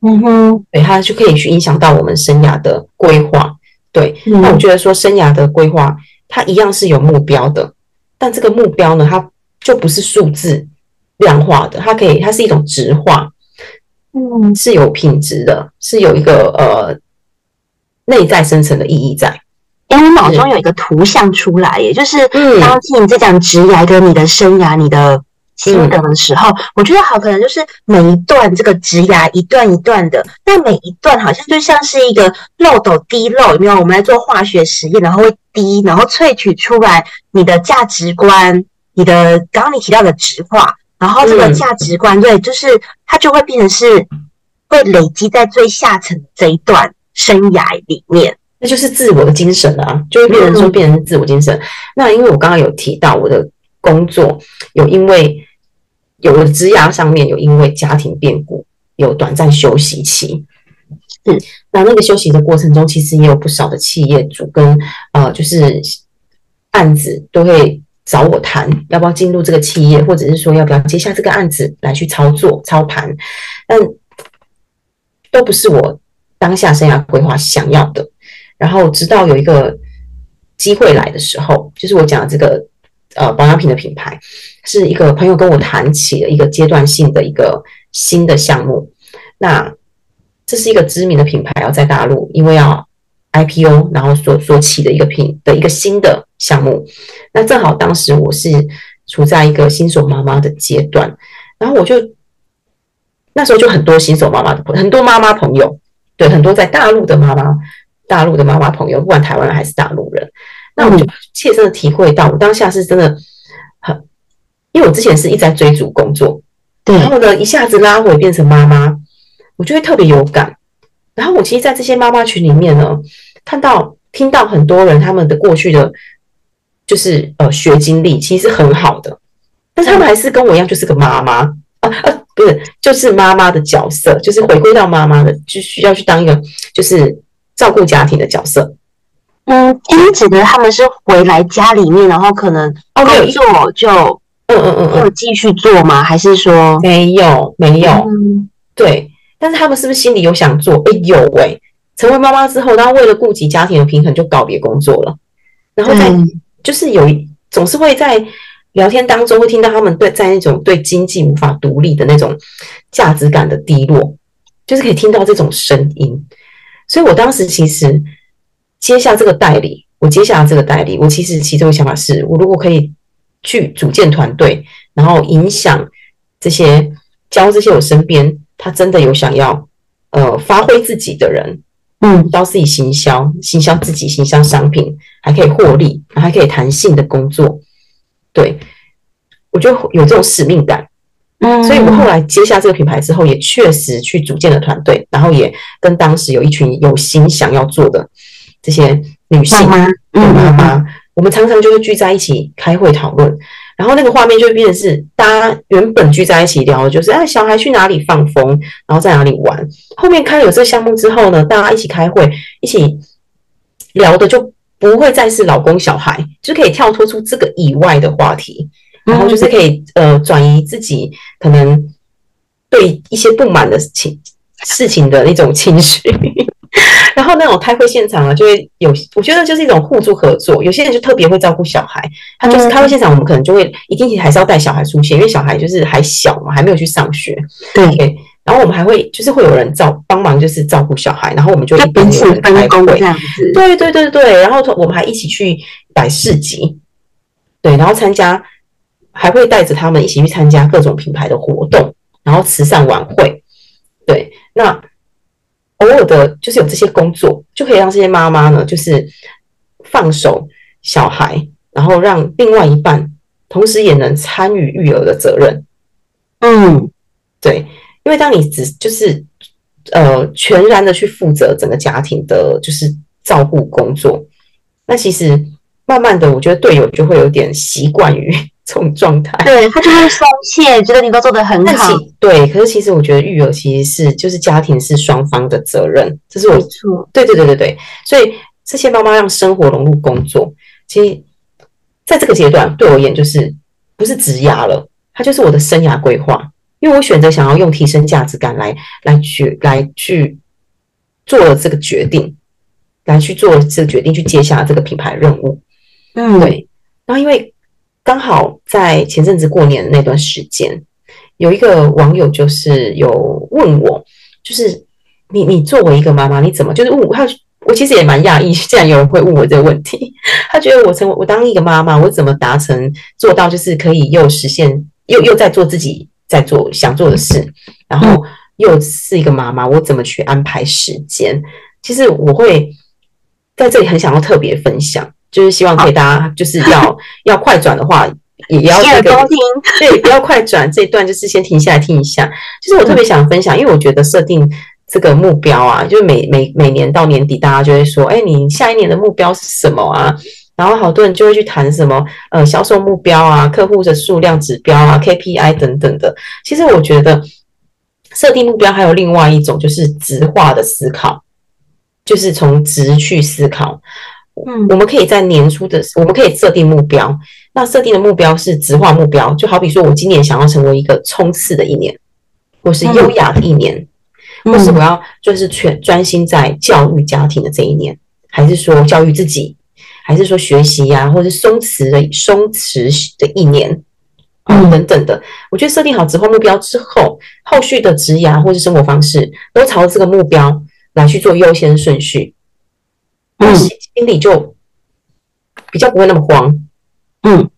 嗯哼，对，它就可以去影响到我们生涯的规划。对，嗯、那我觉得说生涯的规划，它一样是有目标的。但这个目标呢，它就不是数字量化的，它可以，它是一种质化，嗯，是有品质的，是有一个呃内在深层的意义在。因为我脑中有一个图像出来，也就是当你在讲职涯跟你的生涯、你的心得的时候，我觉得好可能就是每一段这个植牙一段一段的，那每一段好像就像是一个漏斗滴漏，有没有？我们来做化学实验，然后会滴，然后萃取出来你的价值观，你的刚刚你提到的植化，然后这个价值观，对，就是它就会变成是会累积在最下层这一段生涯里面，那就是自我的精神啊，就会变成说变成自我精神。那因为我刚刚有提到我的。工作有因为有的职涯上面有因为家庭变故有短暂休息期，嗯，那那个休息的过程中，其实也有不少的企业主跟呃就是案子都会找我谈要不要进入这个企业，或者是说要不要接下这个案子来去操作操盘，但都不是我当下生涯规划想要的。然后直到有一个机会来的时候，就是我讲的这个。呃，保养品的品牌是一个朋友跟我谈起了一个阶段性的一个新的项目。那这是一个知名的品牌，要在大陆，因为要 IPO，然后所所起的一个品的一个新的项目。那正好当时我是处在一个新手妈妈的阶段，然后我就那时候就很多新手妈妈的朋很多妈妈朋友，对，很多在大陆的妈妈，大陆的妈妈朋友，不管台湾人还是大陆人。那我就切身的体会到，我当下是真的很，因为我之前是一直在追逐工作，对，然后呢，一下子拉回变成妈妈，我就会特别有感。然后我其实，在这些妈妈群里面呢，看到、听到很多人他们的过去的，就是呃学经历，其实是很好的，但是他们还是跟我一样，就是个妈妈啊啊，不是，就是妈妈的角色，就是回归到妈妈的，就需要去当一个就是照顾家庭的角色。嗯，因指的他们是回来家里面，然后可能工作就嗯嗯嗯，有继续做吗？还是说没有没有？嗯，对，但是他们是不是心里有想做？哎，有哎，成为妈妈之后，然后为了顾及家庭的平衡，就告别工作了。然后在就是有总是会在聊天当中会听到他们对在那种对经济无法独立的那种价值感的低落，就是可以听到这种声音。所以我当时其实。接下这个代理，我接下这个代理，我其实其中的想法是，我如果可以去组建团队，然后影响这些教这些我身边他真的有想要呃发挥自己的人，嗯，教自己行销，行销自己，行销商品，还可以获利，还可以弹性的工作，对，我就有这种使命感，嗯，所以我后来接下这个品牌之后，也确实去组建了团队，然后也跟当时有一群有心想要做的这些女性妈妈，妈妈，我们常常就会聚在一起开会讨论，然后那个画面就会变成是大家原本聚在一起聊的就是哎，小孩去哪里放风，然后在哪里玩。后面开了有这个项目之后呢，大家一起开会，一起聊的就不会再是老公小孩，就可以跳脱出这个以外的话题。然后就是可以呃转移自己可能对一些不满的情事情的那种情绪，然后那种开会现场啊，就会有我觉得就是一种互助合作。有些人就特别会照顾小孩，他就是开会现场，我们可能就会一定还是要带小孩出现，因为小孩就是还小嘛，还没有去上学。对。Okay, 然后我们还会就是会有人照帮忙，就是照顾小孩，然后我们就一边有人开会这样子。对对对对，然后我们还一起去摆市集，对，然后参加。还会带着他们一起去参加各种品牌的活动，然后慈善晚会。对，那偶尔的，就是有这些工作，就可以让这些妈妈呢，就是放手小孩，然后让另外一半同时也能参与育儿的责任。嗯，对，因为当你只就是呃全然的去负责整个家庭的，就是照顾工作，那其实慢慢的，我觉得队友就会有点习惯于。这种状态，对他就会松懈，觉得你都做得很好。对，可是其实我觉得育儿其实是就是家庭是双方的责任，这是我错。对对对对对，所以这些妈妈让生活融入工作，其实在这个阶段对我而言就是不是职涯了，它就是我的生涯规划，因为我选择想要用提升价值感来来去来去做了这个决定，来去做这个决定去接下这个品牌任务。嗯，对，然后因为。刚好在前阵子过年的那段时间，有一个网友就是有问我，就是你你作为一个妈妈，你怎么就是问我他？我其实也蛮讶异，竟然有人会问我这个问题。他觉得我成为我当一个妈妈，我怎么达成做到，就是可以又实现又又在做自己在做想做的事，然后又是一个妈妈，我怎么去安排时间？其实我会在这里很想要特别分享。就是希望可以大家就是要 要快转的话，也要这个 对，不要快转这一段，就是先停下来听一下。其实我特别想分享，因为我觉得设定这个目标啊，就是每每每年到年底，大家就会说，哎，你下一年的目标是什么啊？然后好多人就会去谈什么呃销售目标啊、客户的数量指标啊、KPI 等等的。其实我觉得设定目标还有另外一种，就是直化的思考，就是从直去思考。嗯，我们可以在年初的，我们可以设定目标。那设定的目标是直化目标，就好比说，我今年想要成为一个冲刺的一年，或是优雅的一年，嗯、或是我要就是全专心在教育家庭的这一年，还是说教育自己，还是说学习呀、啊，或是松弛的松弛的一年啊、嗯、等等的。我觉得设定好直化目标之后，后续的职涯或是生活方式都朝着这个目标来去做优先顺序。嗯，心里就比较不会那么慌，嗯，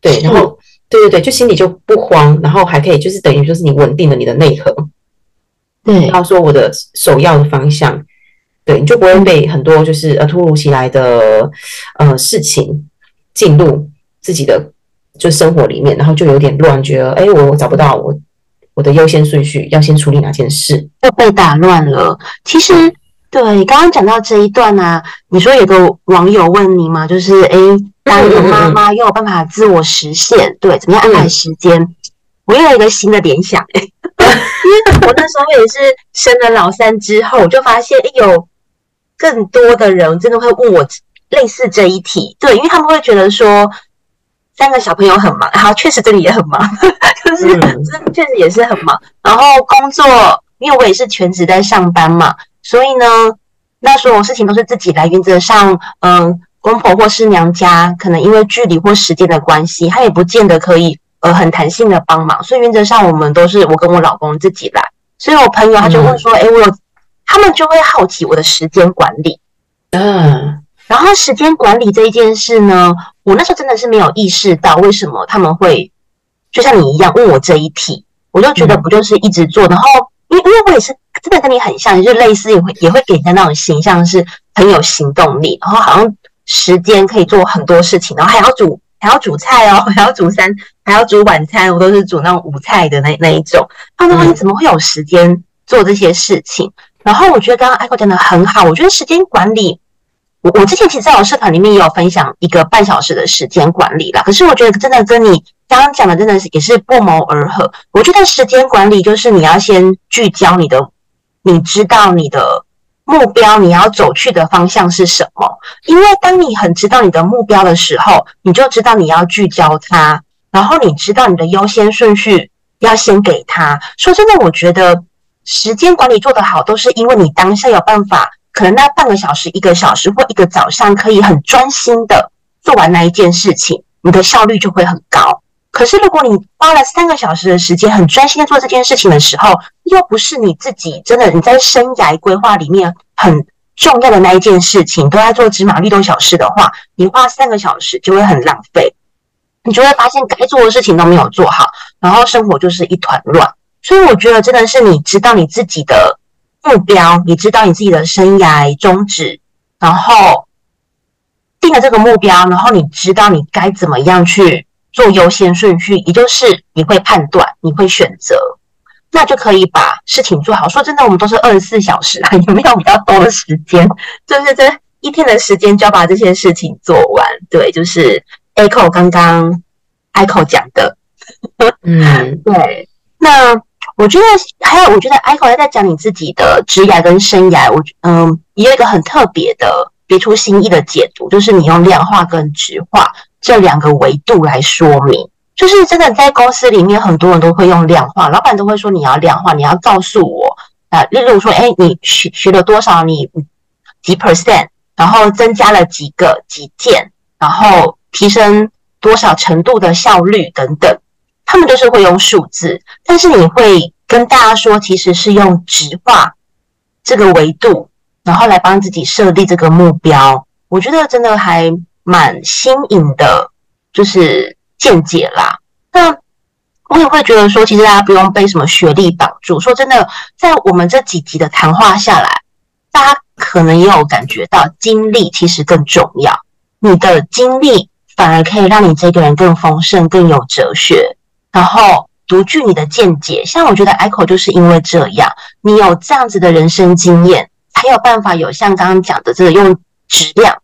对，然后对对对，就心里就不慌，然后还可以就是等于就是你稳定了你的内核，对，然后说我的首要的方向，对，你就不会被很多就是呃突如其来的呃事情进入自己的就生活里面，然后就有点乱，觉得哎，我我找不到我我的优先顺序，要先处理哪件事，要被打乱了。其实。对，刚刚讲到这一段啊，你说有个网友问你嘛，就是哎，当一个妈妈又有办法自我实现，对，怎么样安排时间？嗯、我又有一个新的联想，因为我那时候也是生了老三之后，我就发现哎，有更多的人真的会问我类似这一题，对，因为他们会觉得说三个小朋友很忙，然后确实这里也很忙，就是这确实也是很忙，然后工作，因为我也是全职在上班嘛。所以呢，那所有事情都是自己来。原则上，嗯，公婆或是娘家，可能因为距离或时间的关系，他也不见得可以呃很弹性的帮忙。所以原则上，我们都是我跟我老公自己来。所以我朋友他就问说：“哎、嗯，我有，他们就会好奇我的时间管理。”嗯，然后时间管理这一件事呢，我那时候真的是没有意识到为什么他们会就像你一样问我这一题，我就觉得不就是一直做，然后。因因为我也是真的跟你很像，就类似也会也会给人家那种形象是很有行动力，然后好像时间可以做很多事情，然后还要煮还要煮菜哦，还要煮三，还要煮晚餐，我都是煮那种午菜的那那一种。他们说你怎么会有时间做这些事情？然后我觉得刚刚 Echo 讲的很好，我觉得时间管理，我我之前其实在我社团里面也有分享一个半小时的时间管理啦。可是我觉得真的跟你刚刚讲的真的是也是不谋而合。我觉得时间管理就是你要先聚焦你的，你知道你的目标，你要走去的方向是什么？因为当你很知道你的目标的时候，你就知道你要聚焦它，然后你知道你的优先顺序要先给它。说真的，我觉得。时间管理做得好，都是因为你当下有办法，可能那半个小时、一个小时或一个早上，可以很专心的做完那一件事情，你的效率就会很高。可是如果你花了三个小时的时间，很专心的做这件事情的时候，又不是你自己真的你在生涯规划里面很重要的那一件事情，都在做芝麻绿豆小事的话，你花三个小时就会很浪费，你就会发现该做的事情都没有做好，然后生活就是一团乱。所以我觉得真的是你知道你自己的目标，你知道你自己的生涯宗旨，然后定了这个目标，然后你知道你该怎么样去做优先顺序，也就是你会判断，你会选择，那就可以把事情做好。说真的，我们都是二十四小时啊，有没有比较多的时间？就是这一天的时间就要把这些事情做完。对，就是 Echo 刚刚 Echo 讲的，嗯，对，那。我觉得还有，我觉得 Aiko 在讲你自己的职涯跟生涯，我嗯，也有一个很特别的别出心意的解读，就是你用量化跟质化这两个维度来说明。就是真的在公司里面，很多人都会用量化，老板都会说你要量化，你要告诉我啊，例如说，哎，你学学了多少，你几 percent，然后增加了几个几件，然后提升多少程度的效率等等。他们就是会用数字，但是你会跟大家说，其实是用直化这个维度，然后来帮自己设立这个目标。我觉得真的还蛮新颖的，就是见解啦。那我也会觉得说，其实大家不用被什么学历绑住。说真的，在我们这几集的谈话下来，大家可能也有感觉到，经历其实更重要。你的经历反而可以让你这个人更丰盛、更有哲学。然后独具你的见解，像我觉得 Aiko 就是因为这样，你有这样子的人生经验，才有办法有像刚刚讲的这个用质量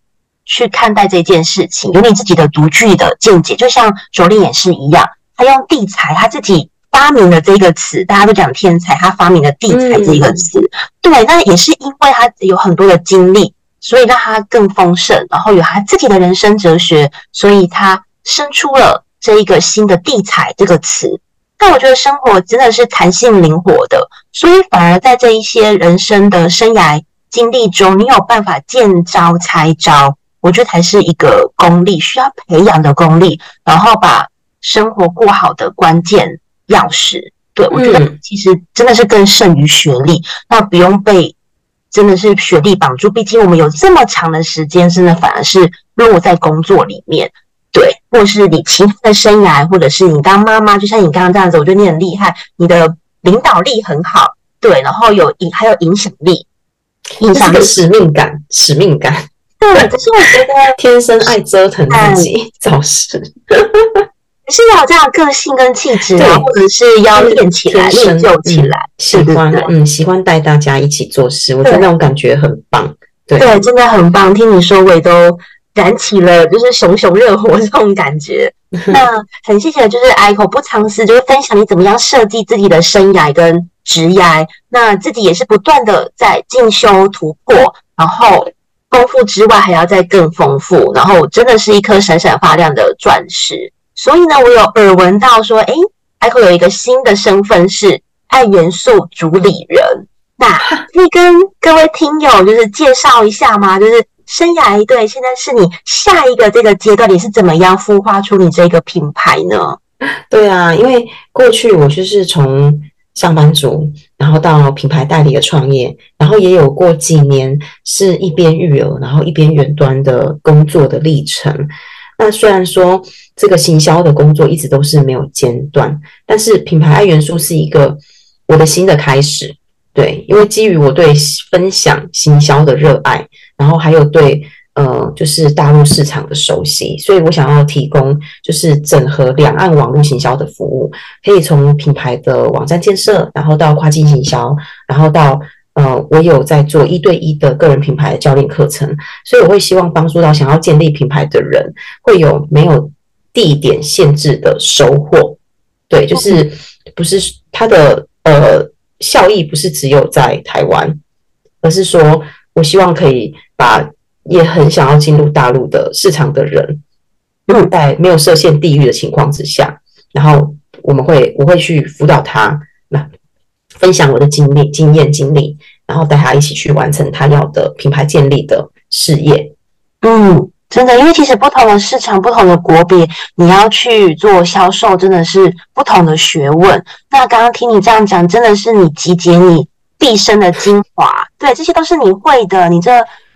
去看待这件事情，有你自己的独具的见解。就像卓令也是一样，他用地才，他自己发明了这个词，大家都讲天才，他发明了地才这一个词，对，那也是因为他有很多的经历，所以让他更丰盛，然后有他自己的人生哲学，所以他生出了。这一个新的“地才”这个词，但我觉得生活真的是弹性灵活的，所以反而在这一些人生的生涯经历中，你有办法见招拆招，我觉得才是一个功力，需要培养的功力，然后把生活过好的关键钥匙。对，我觉得其实真的是更胜于学历，那不用被真的是学历绑住，毕竟我们有这么长的时间，真的反而是落在工作里面。对，或是你其他的生涯，或者是你当妈妈，就像你刚刚这样子，我觉得你很厉害，你的领导力很好，对，然后有影还有影响力，影响力、使命感、使命感。对，可是我觉得 天生爱折腾自己，找事，是要有这样的个性跟气质啊，或者是要练起来、练就起来，喜欢嗯，喜欢带大家一起做事，我觉得那种感觉很棒。对，对，真的很棒。听你说，我也都。燃起了就是熊熊热火这种感觉，那很谢谢，就是 Eiko 不藏私，就是分享你怎么样设计自己的生涯跟职涯，那自己也是不断的在进修突破，然后丰富之外还要再更丰富，然后真的是一颗闪闪发亮的钻石。所以呢，我有耳闻到说，诶，Aiko 有一个新的身份是爱元素主理人，那 可以跟各位听友就是介绍一下吗？就是。生涯对，现在是你下一个这个阶段，你是怎么样孵化出你这个品牌呢？对啊，因为过去我就是从上班族，然后到品牌代理的创业，然后也有过几年是一边育儿，然后一边远端的工作的历程。那虽然说这个行销的工作一直都是没有间断，但是品牌爱元素是一个我的新的开始。对，因为基于我对分享行销的热爱。然后还有对呃，就是大陆市场的熟悉，所以我想要提供就是整合两岸网络行销的服务，可以从品牌的网站建设，然后到跨境行销，然后到呃，我有在做一对一的个人品牌的教练课程，所以我会希望帮助到想要建立品牌的人，会有没有地点限制的收获。对，就是不是它的呃效益不是只有在台湾，而是说我希望可以把也很想要进入大陆的市场的人，在没有设限地域的情况之下，然后我们会我会去辅导他，那分享我的经历、经验、经历，然后带他一起去完成他要的品牌建立的事业。嗯。真的，因为其实不同的市场、不同的国别，你要去做销售，真的是不同的学问。那刚刚听你这样讲，真的是你集结你毕生的精华，对，这些都是你会的。你这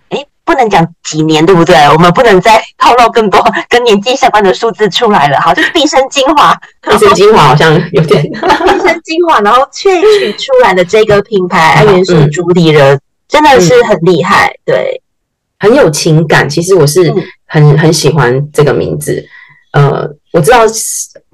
诶不能讲几年，对不对？我们不能再 透露更多跟年纪相关的数字出来了。好，就是毕生精华，毕生精华好像有点 毕生精华，然后萃取出来的这个品牌爱元素主理人，嗯、真的是很厉害，对。很有情感，其实我是很很喜欢这个名字。呃，我知道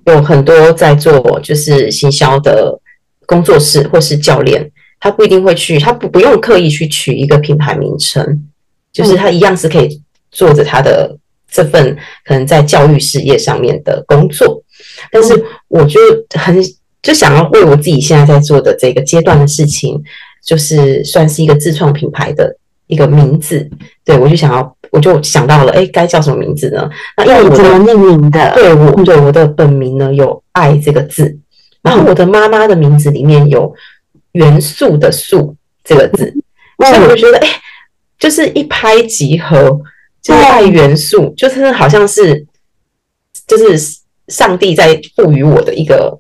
有很多在做就是行销的工作室或是教练，他不一定会去，他不不用刻意去取一个品牌名称，就是他一样是可以做着他的这份可能在教育事业上面的工作。但是我就很就想要为我自己现在在做的这个阶段的事情，就是算是一个自创品牌的。一个名字，对，我就想要，我就想到了，哎，该叫什么名字呢？那因为我怎么命名的？对，我对我的本名呢有“爱”这个字，然后我的妈妈的名字里面有“元素”的“素”这个字，所以我就觉得，哎，就是一拍即合，就是爱元素，就是好像是，就是上帝在赋予我的一个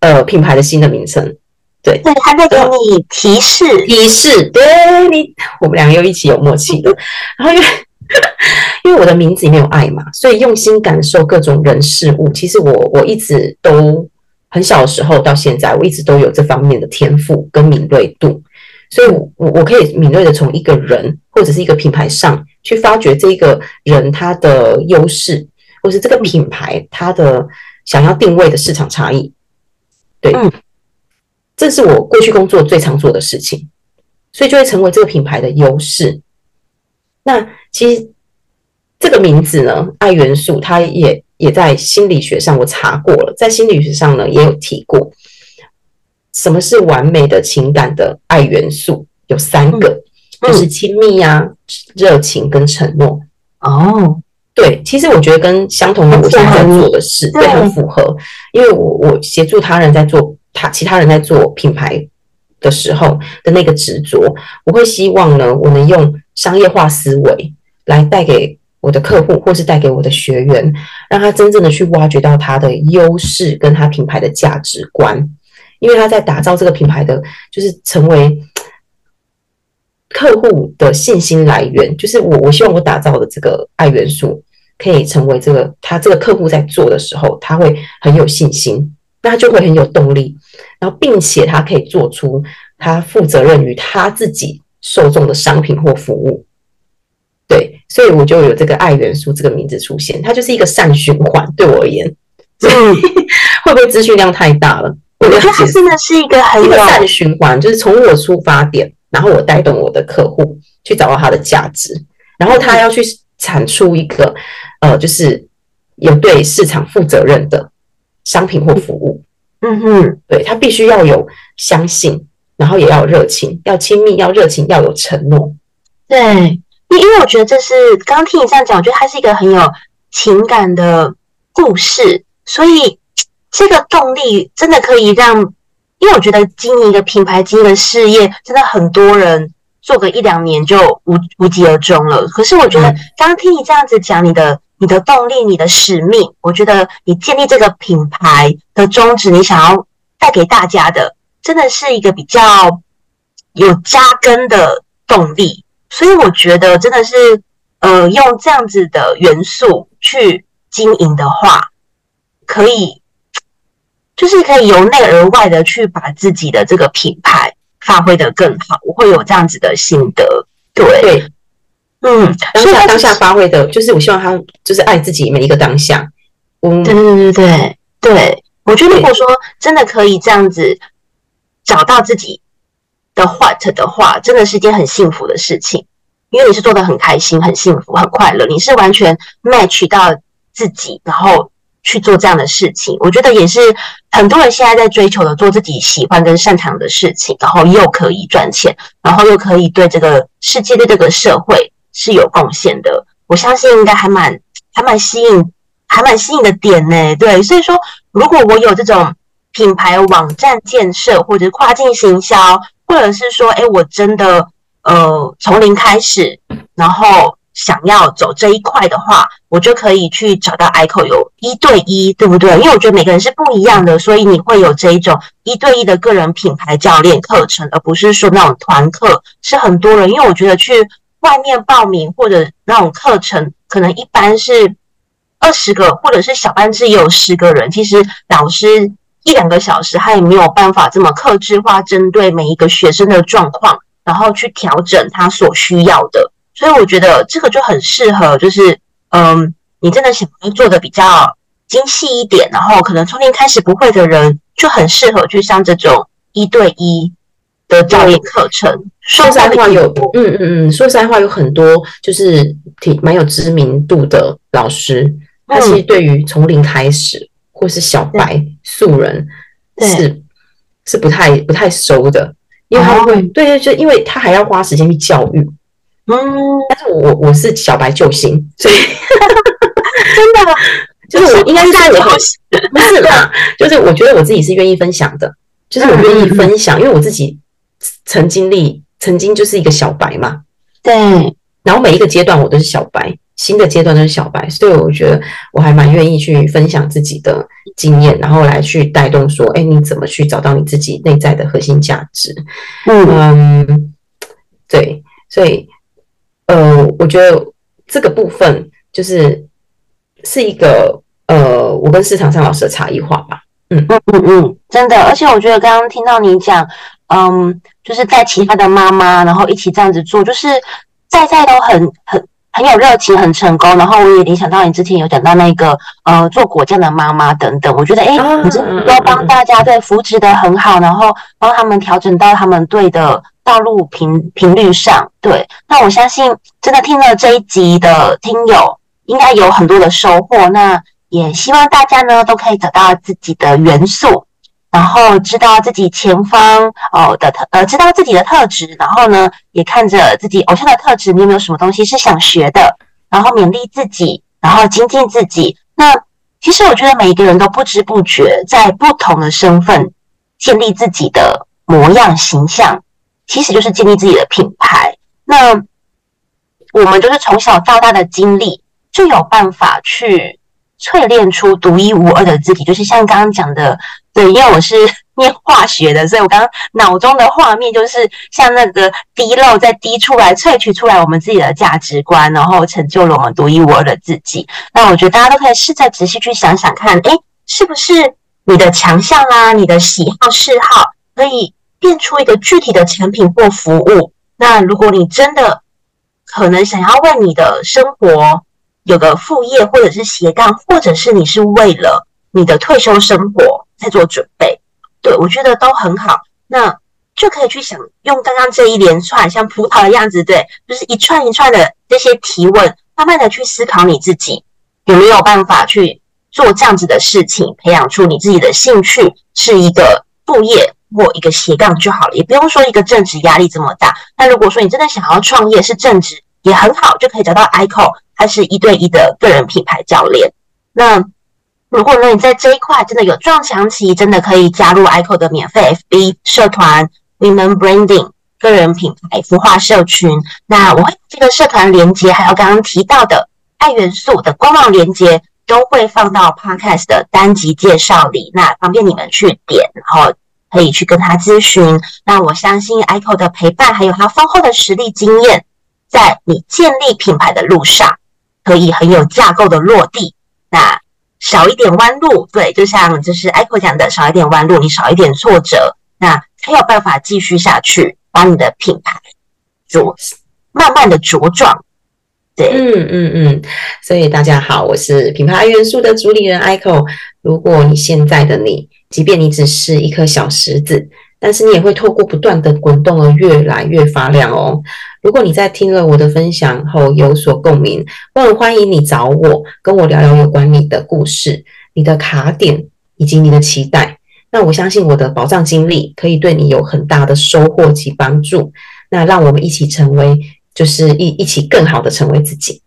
呃品牌的新的名称。对，对，他在给你提示，提示，对你，我们两个又一起有默契的。然后因为 因为我的名字里面有爱嘛，所以用心感受各种人事物。其实我我一直都很小的时候到现在，我一直都有这方面的天赋跟敏锐度，所以我我可以敏锐的从一个人或者是一个品牌上去发掘这个人他的优势，或是这个品牌他的想要定位的市场差异。对。嗯这是我过去工作最常做的事情，所以就会成为这个品牌的优势。那其实这个名字呢，爱元素，它也也在心理学上我查过了，在心理学上呢也有提过，什么是完美的情感的爱元素？有三个，嗯、就是亲密呀、啊、热情跟承诺。哦，对，其实我觉得跟相同的我现在在做的事也很符合，因为我我协助他人在做。他其他人在做品牌的时候的那个执着，我会希望呢，我能用商业化思维来带给我的客户，或是带给我的学员，让他真正的去挖掘到他的优势跟他品牌的价值观，因为他在打造这个品牌的，就是成为客户的信心来源。就是我，我希望我打造的这个爱元素，可以成为这个他这个客户在做的时候，他会很有信心。那他就会很有动力，然后并且他可以做出他负责任于他自己受众的商品或服务，对，所以我就有这个爱元素这个名字出现，它就是一个善循环。对我而言，所以，会不会资讯量太大了？我觉得它真的是一个很有一个善循环，就是从我出发点，然后我带动我的客户去找到他的价值，然后他要去产出一个呃，就是有对市场负责任的。商品或服务，嗯哼，对，他必须要有相信，然后也要有热情，要亲密，要热情，要有承诺。对，因因为我觉得这是刚刚听你这样讲，我觉得它是一个很有情感的故事，所以这个动力真的可以让，因为我觉得经营一个品牌、经营的事业，真的很多人做个一两年就无无疾而终了。可是我觉得刚刚听你这样子讲，你的。你的动力，你的使命，我觉得你建立这个品牌的宗旨，你想要带给大家的，真的是一个比较有扎根的动力。所以我觉得真的是，呃，用这样子的元素去经营的话，可以，就是可以由内而外的去把自己的这个品牌发挥的更好。我会有这样子的心得，对。对嗯，当下当下发挥的，就是我希望他就是爱自己每一个当下。嗯，对对对对对对，我觉得如果说真的可以这样子找到自己的 what 的话，真的是一件很幸福的事情，因为你是做的很开心、很幸福、很快乐，你是完全 match 到自己，然后。去做这样的事情，我觉得也是很多人现在在追求的，做自己喜欢跟擅长的事情，然后又可以赚钱，然后又可以对这个世界、对这个社会是有贡献的。我相信应该还蛮、还蛮吸引、还蛮吸引的点呢。对，所以说，如果我有这种品牌网站建设，或者跨境行销，或者是说，哎，我真的呃从零开始，然后。想要走这一块的话，我就可以去找到 ICOR 有一对一，对不对？因为我觉得每个人是不一样的，所以你会有这一种一对一的个人品牌教练课程，而不是说那种团课是很多人。因为我觉得去外面报名或者那种课程，可能一般是二十个，或者是小班制也有十个人。其实老师一两个小时，他也没有办法这么克制化，针对每一个学生的状况，然后去调整他所需要的。所以我觉得这个就很适合，就是嗯，你真的想要做的比较精细一点，然后可能从零开始不会的人，就很适合去上这种一对一的教练课程。说实话有，嗯嗯嗯，说实话有很多就是挺蛮有知名度的老师，他其实对于从零开始或是小白素人是是不太不太熟的，因为他会对对，就因为他还要花时间去教育。嗯，但是我我是小白救星，所以 真的就是我应该是在我不是啦，就是我觉得我自己是愿意分享的，就是我愿意分享，因为我自己曾经历，曾经就是一个小白嘛，对，然后每一个阶段我都是小白，新的阶段都是小白，所以我觉得我还蛮愿意去分享自己的经验，然后来去带动说，哎，你怎么去找到你自己内在的核心价值？嗯，对，所以。呃，我觉得这个部分就是是一个呃，我跟市场上老师的差异化吧。嗯嗯嗯嗯，真的，而且我觉得刚刚听到你讲，嗯，就是在其他的妈妈，然后一起这样子做，就是在在都很很很有热情，很成功。然后我也联想到你之前有讲到那个呃做果酱的妈妈等等，我觉得哎，你这都帮大家对扶持的很好，然后帮他们调整到他们对的。道路频频率上，对，那我相信真的听了这一集的听友应该有很多的收获。那也希望大家呢都可以找到自己的元素，然后知道自己前方哦的特呃，知道自己的特质，然后呢也看着自己偶像的特质，你有没有什么东西是想学的？然后勉励自己，然后精进自己。那其实我觉得每一个人都不知不觉在不同的身份建立自己的模样形象。其实就是建立自己的品牌。那我们就是从小到大的经历，就有办法去淬炼出独一无二的自己。就是像刚刚讲的，对，因为我是 念化学的，所以我刚刚脑中的画面就是像那个滴漏在滴出来，萃取出来我们自己的价值观，然后成就了我们独一无二的自己。那我觉得大家都可以试着仔细去想想看，诶，是不是你的强项啊，你的喜好嗜好可以。变出一个具体的产品或服务。那如果你真的可能想要为你的生活有个副业，或者是斜杠，或者是你是为了你的退休生活在做准备，对，我觉得都很好。那就可以去想用刚刚这一连串像葡萄的样子，对，就是一串一串的这些提问，慢慢的去思考你自己有没有办法去做这样子的事情，培养出你自己的兴趣，是一个副业。或一个斜杠就好了，也不用说一个正职压力这么大。那如果说你真的想要创业，是正职也很好，就可以找到 ICOR，还是一对一的个人品牌教练。那如果呢，你在这一块真的有撞墙期，真的可以加入 i c o 的免费 FB 社团 Women Branding 个人品牌孵化社群。那我会这个社团连接，还有刚刚提到的爱元素的官网连接，都会放到 Podcast 的单集介绍里，那方便你们去点，然后。可以去跟他咨询。那我相信 i c o 的陪伴，还有他丰厚的实力经验，在你建立品牌的路上，可以很有架构的落地。那少一点弯路，对，就像就是 Echo 讲的，少一点弯路，你少一点挫折，那才有办法继续下去，把你的品牌茁慢慢的茁壮。对，嗯嗯嗯。所以大家好，我是品牌元素的主理人 Aiko。如果你现在的你，即便你只是一颗小石子，但是你也会透过不断的滚动而越来越发亮哦。如果你在听了我的分享后有所共鸣，我很欢迎你找我，跟我聊聊有关你的故事、你的卡点以及你的期待。那我相信我的宝藏经历可以对你有很大的收获及帮助。那让我们一起成为，就是一一起更好的成为自己。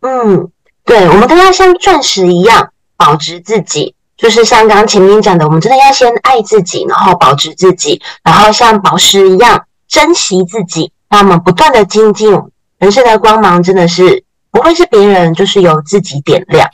嗯，对，我们都要像钻石一样保值自己，就是像刚刚前面讲的，我们真的要先爱自己，然后保值自己，然后像宝石一样珍惜自己。那我们不断的精进，人生的光芒真的是不会是别人，就是由自己点亮。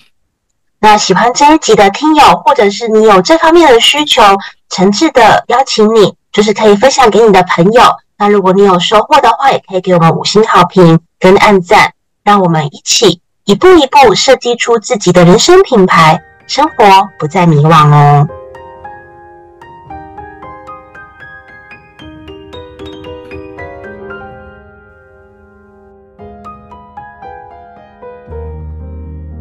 那喜欢这一集的听友，或者是你有这方面的需求，诚挚的邀请你，就是可以分享给你的朋友。那如果你有收获的话，也可以给我们五星好评跟按赞，让我们一起一步一步设计出自己的人生品牌，生活不再迷惘哦。